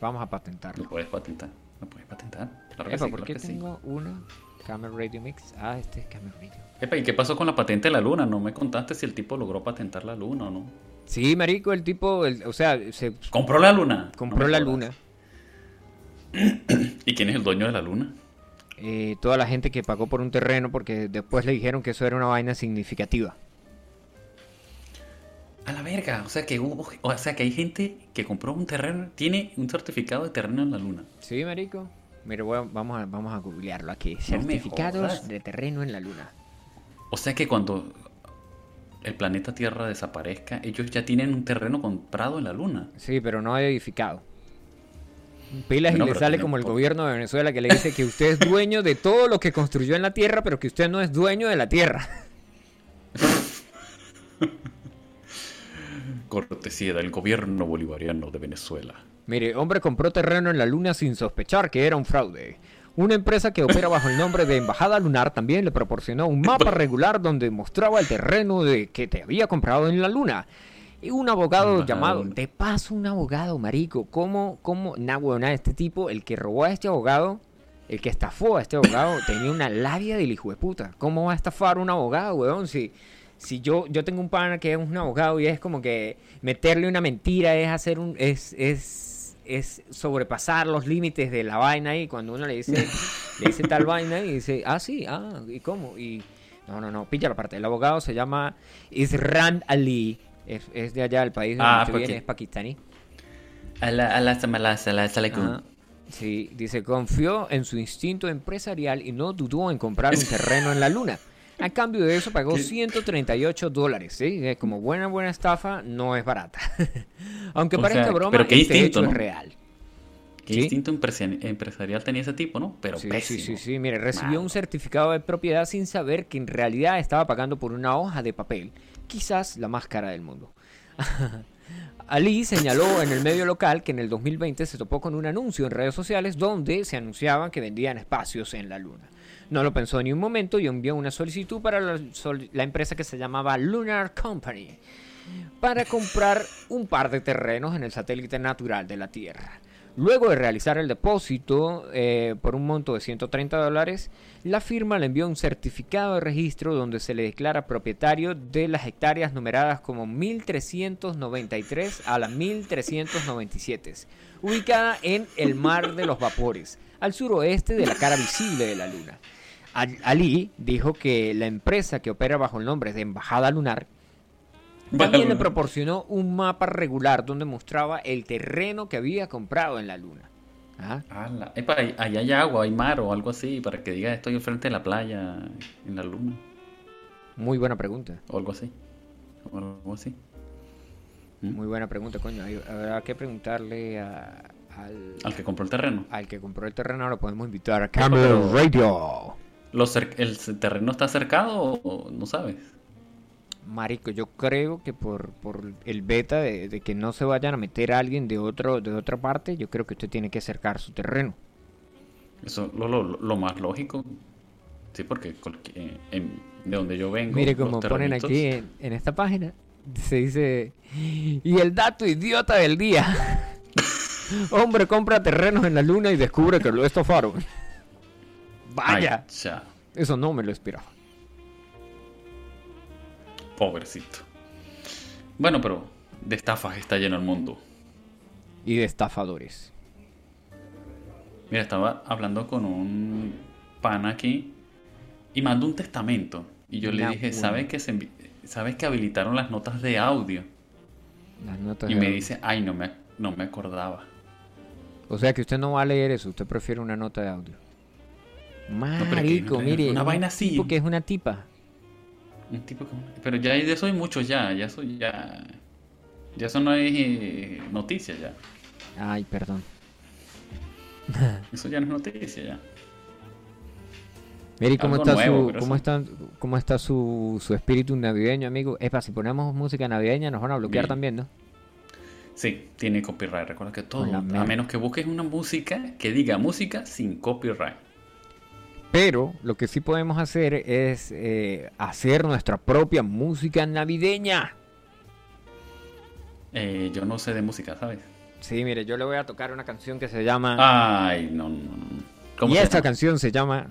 Vamos a patentarlo. lo puedes patentar. Lo puedes patentar. Claro que Epa, sí, ¿por claro qué que sí. tengo una Camera Radio Mix? Ah, este es Camera Radio. Epa, ¿y qué pasó con la patente de la luna? No me contaste si el tipo logró patentar la luna o no. Sí, marico, el tipo, el- o sea, se ¿Compró la luna? Compró la luna. ¿Y quién es el dueño de la luna? Eh, toda la gente que pagó por un terreno porque después le dijeron que eso era una vaina significativa. A la verga, o sea que hubo, o sea que hay gente que compró un terreno, tiene un certificado de terreno en la luna. Sí, marico. Mira, voy a- vamos a, vamos a googlearlo aquí. Certificados de terreno en la luna. O sea que cuando el planeta Tierra desaparezca, ellos ya tienen un terreno comprado en la luna. Sí, pero no edificado. Pilas y le sale como el gobierno de Venezuela que le dice que usted es dueño de todo lo que construyó en la tierra, pero que usted no es dueño de la tierra. Cortesía del gobierno bolivariano de Venezuela. Mire, hombre compró terreno en la luna sin sospechar que era un fraude. Una empresa que opera bajo el nombre de Embajada Lunar también le proporcionó un mapa regular donde mostraba el terreno de que te había comprado en la luna. Y un abogado llamado, de paso un abogado, marico, ¿cómo, cómo, nah, huevona, este tipo, el que robó a este abogado, el que estafó a este abogado, tenía una labia del hijo de puta. ¿Cómo va a estafar un abogado, weón? Si, si yo, yo tengo un pana que es un abogado y es como que meterle una mentira es hacer un, es, es, es sobrepasar los límites de la vaina y cuando uno le dice, le dice tal vaina y dice, ah, sí, ah, ¿y cómo? Y no, no, no, pilla la parte. El abogado se llama Isran Ali, es, es de allá del país de Ah, donde viene, es pakistaní. Ajá. Sí, dice, confió en su instinto empresarial y no dudó en comprar un terreno en la luna. A cambio de eso pagó 138 dólares, ¿sí? Es como buena, buena estafa, no es barata. Aunque O parezca sea, broma, pero qué este instinto, hecho es real. ¿Qué ¿Sí? instinto empresa- empresarial tenía ese tipo, no? Pero Sí, sí, pésimo. sí, sí, mire, recibió un certificado de propiedad sin saber que en realidad estaba pagando por una hoja de papel, quizás la más cara del mundo. Ali señaló en el medio local que en el 2020 se topó con un anuncio en redes sociales donde se anunciaban que vendían espacios en la luna. No lo pensó ni un momento y envió una solicitud para la, la empresa que se llamaba Lunar Company para comprar un par de terrenos en el satélite natural de la Tierra. Luego de realizar el depósito eh, por un monto de 130 dólares, la firma le envió un certificado de registro donde se le declara propietario de las hectáreas numeradas como 1393 a la 1397, ubicada en el Mar de los Vapores, al suroeste de la cara visible de la Luna. Al- Ali dijo que la empresa que opera bajo el nombre de Embajada Lunar también le proporcionó un mapa regular donde mostraba el terreno que había comprado en la luna. Ajá. Ala, epa, ahí- ahí hay agua, hay mar o algo así, para que diga estoy enfrente de la playa, en la luna, Muy buena pregunta. o algo así. O algo así. ¿Mm? Muy buena pregunta, coño. Hay- Habrá que preguntarle a- al, Al que compró el terreno. al que compró el terreno. Lo podemos invitar a Camel Radio. ¿Lo cer- ¿El terreno está cercado o no sabes? Marico, yo creo que por, por el beta de, de que no se vayan a meter a alguien de otro de otra parte, yo creo que usted tiene que acercar su terreno. Eso lo, lo, lo más lógico. Sí, porque eh, en- de donde yo vengo. Mire como ponen aquí en, en esta página, se dice, y el dato idiota del día. Hombre compra terrenos en la luna y descubre que lo estafaron. Ay, Vaya, eso no me lo esperaba. Pobrecito. Bueno, pero de estafas está lleno el mundo. Y de estafadores. Mira, estaba hablando con un pana aquí y mandó un testamento. Y yo le dije. ¿sabes que, se ¿sabes que habilitaron las notas de audio? Las notas Y de me audio. dice, ay, no me, no me acordaba. O sea que usted no va a leer eso, usted prefiere una nota de audio. Marico, no- mire. una un vaina así. tipo que es una tipa. Un tipo como- Pero ya de eso hay muchos ya, ya eso ya... Ya eso no es eh, noticia ya. Ay, perdón. Eso ya no es noticia ya. Mire, ¿cómo está, nuevo, su, cómo está, cómo está su, su espíritu navideño, amigo? Es para si ponemos música navideña nos van a bloquear Bien. también, ¿no? Sí, tiene copyright. Recuerda que todo, a menos que busques una música que diga música sin copyright. Pero lo que sí podemos hacer es eh, hacer nuestra propia música navideña. Eh, yo no sé de música, ¿sabes? Sí, mire, yo le voy a tocar una canción que se llama... Ay, no, no, no. ¿Cómo y esta llama? canción se llama...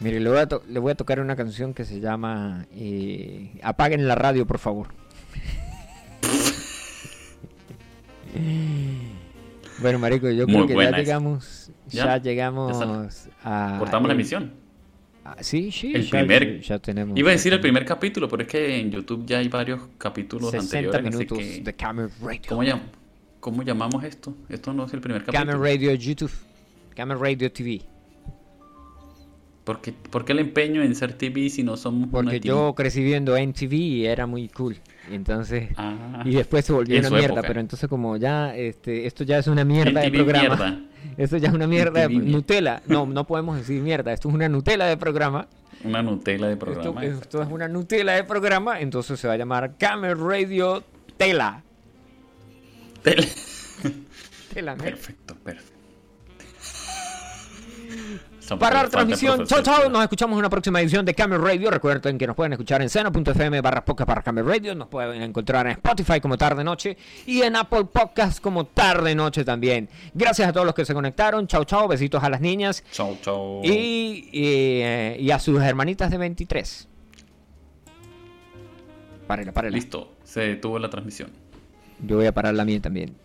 Mire, le voy a, to- le voy a tocar una canción que se llama... eh, Apaguen la radio, por favor. bueno, marico, yo creo que ya llegamos... ¿Ya? Ya, llegamos a... Cortamos la el- emisión. ah, sí, sí, El ya, primer- ya tenemos... Iba a decir el primer capítulo, pero es que en YouTube ya hay varios capítulos 60 anteriores. minutos así que, de Camera Radio. ¿cómo, llam- ¿Cómo llamamos esto? Esto no es el primer Camera capítulo. Radio YouTube. Camera Radio TV. ¿Por qué, por qué el empeño en ser TV si no somos una Porque TV? yo crecí viendo MTV y era muy cool. Y entonces... Ah, Y después se volvió una mierda, época. pero entonces como ya, este, esto ya es una mierda de programa. mierda. Esto ya es una mierda de. Nutella. No, no podemos decir mierda, esto es una Nutella de programa. Una Nutella de programa. esto es una Nutella de programa, entonces se va a llamar Camera Radio Tela. Tela, ¿no? Perfecto, perfecto. Son Parar transmisión. Chao, chao. Nos escuchamos en una próxima edición de Camera Radio. Recuerden que nos pueden escuchar en seno.fm barra podcast para Camera Radio. Nos pueden encontrar en Spotify como tarde noche y en Apple Podcast como tarde noche también. Gracias a todos los que se conectaron. Chao, chao. Besitos a las niñas Chao, chao. y, y, eh, y a sus hermanitas de 23. Párela, párela. Listo, se detuvo la transmisión. Yo voy a parar la mía también.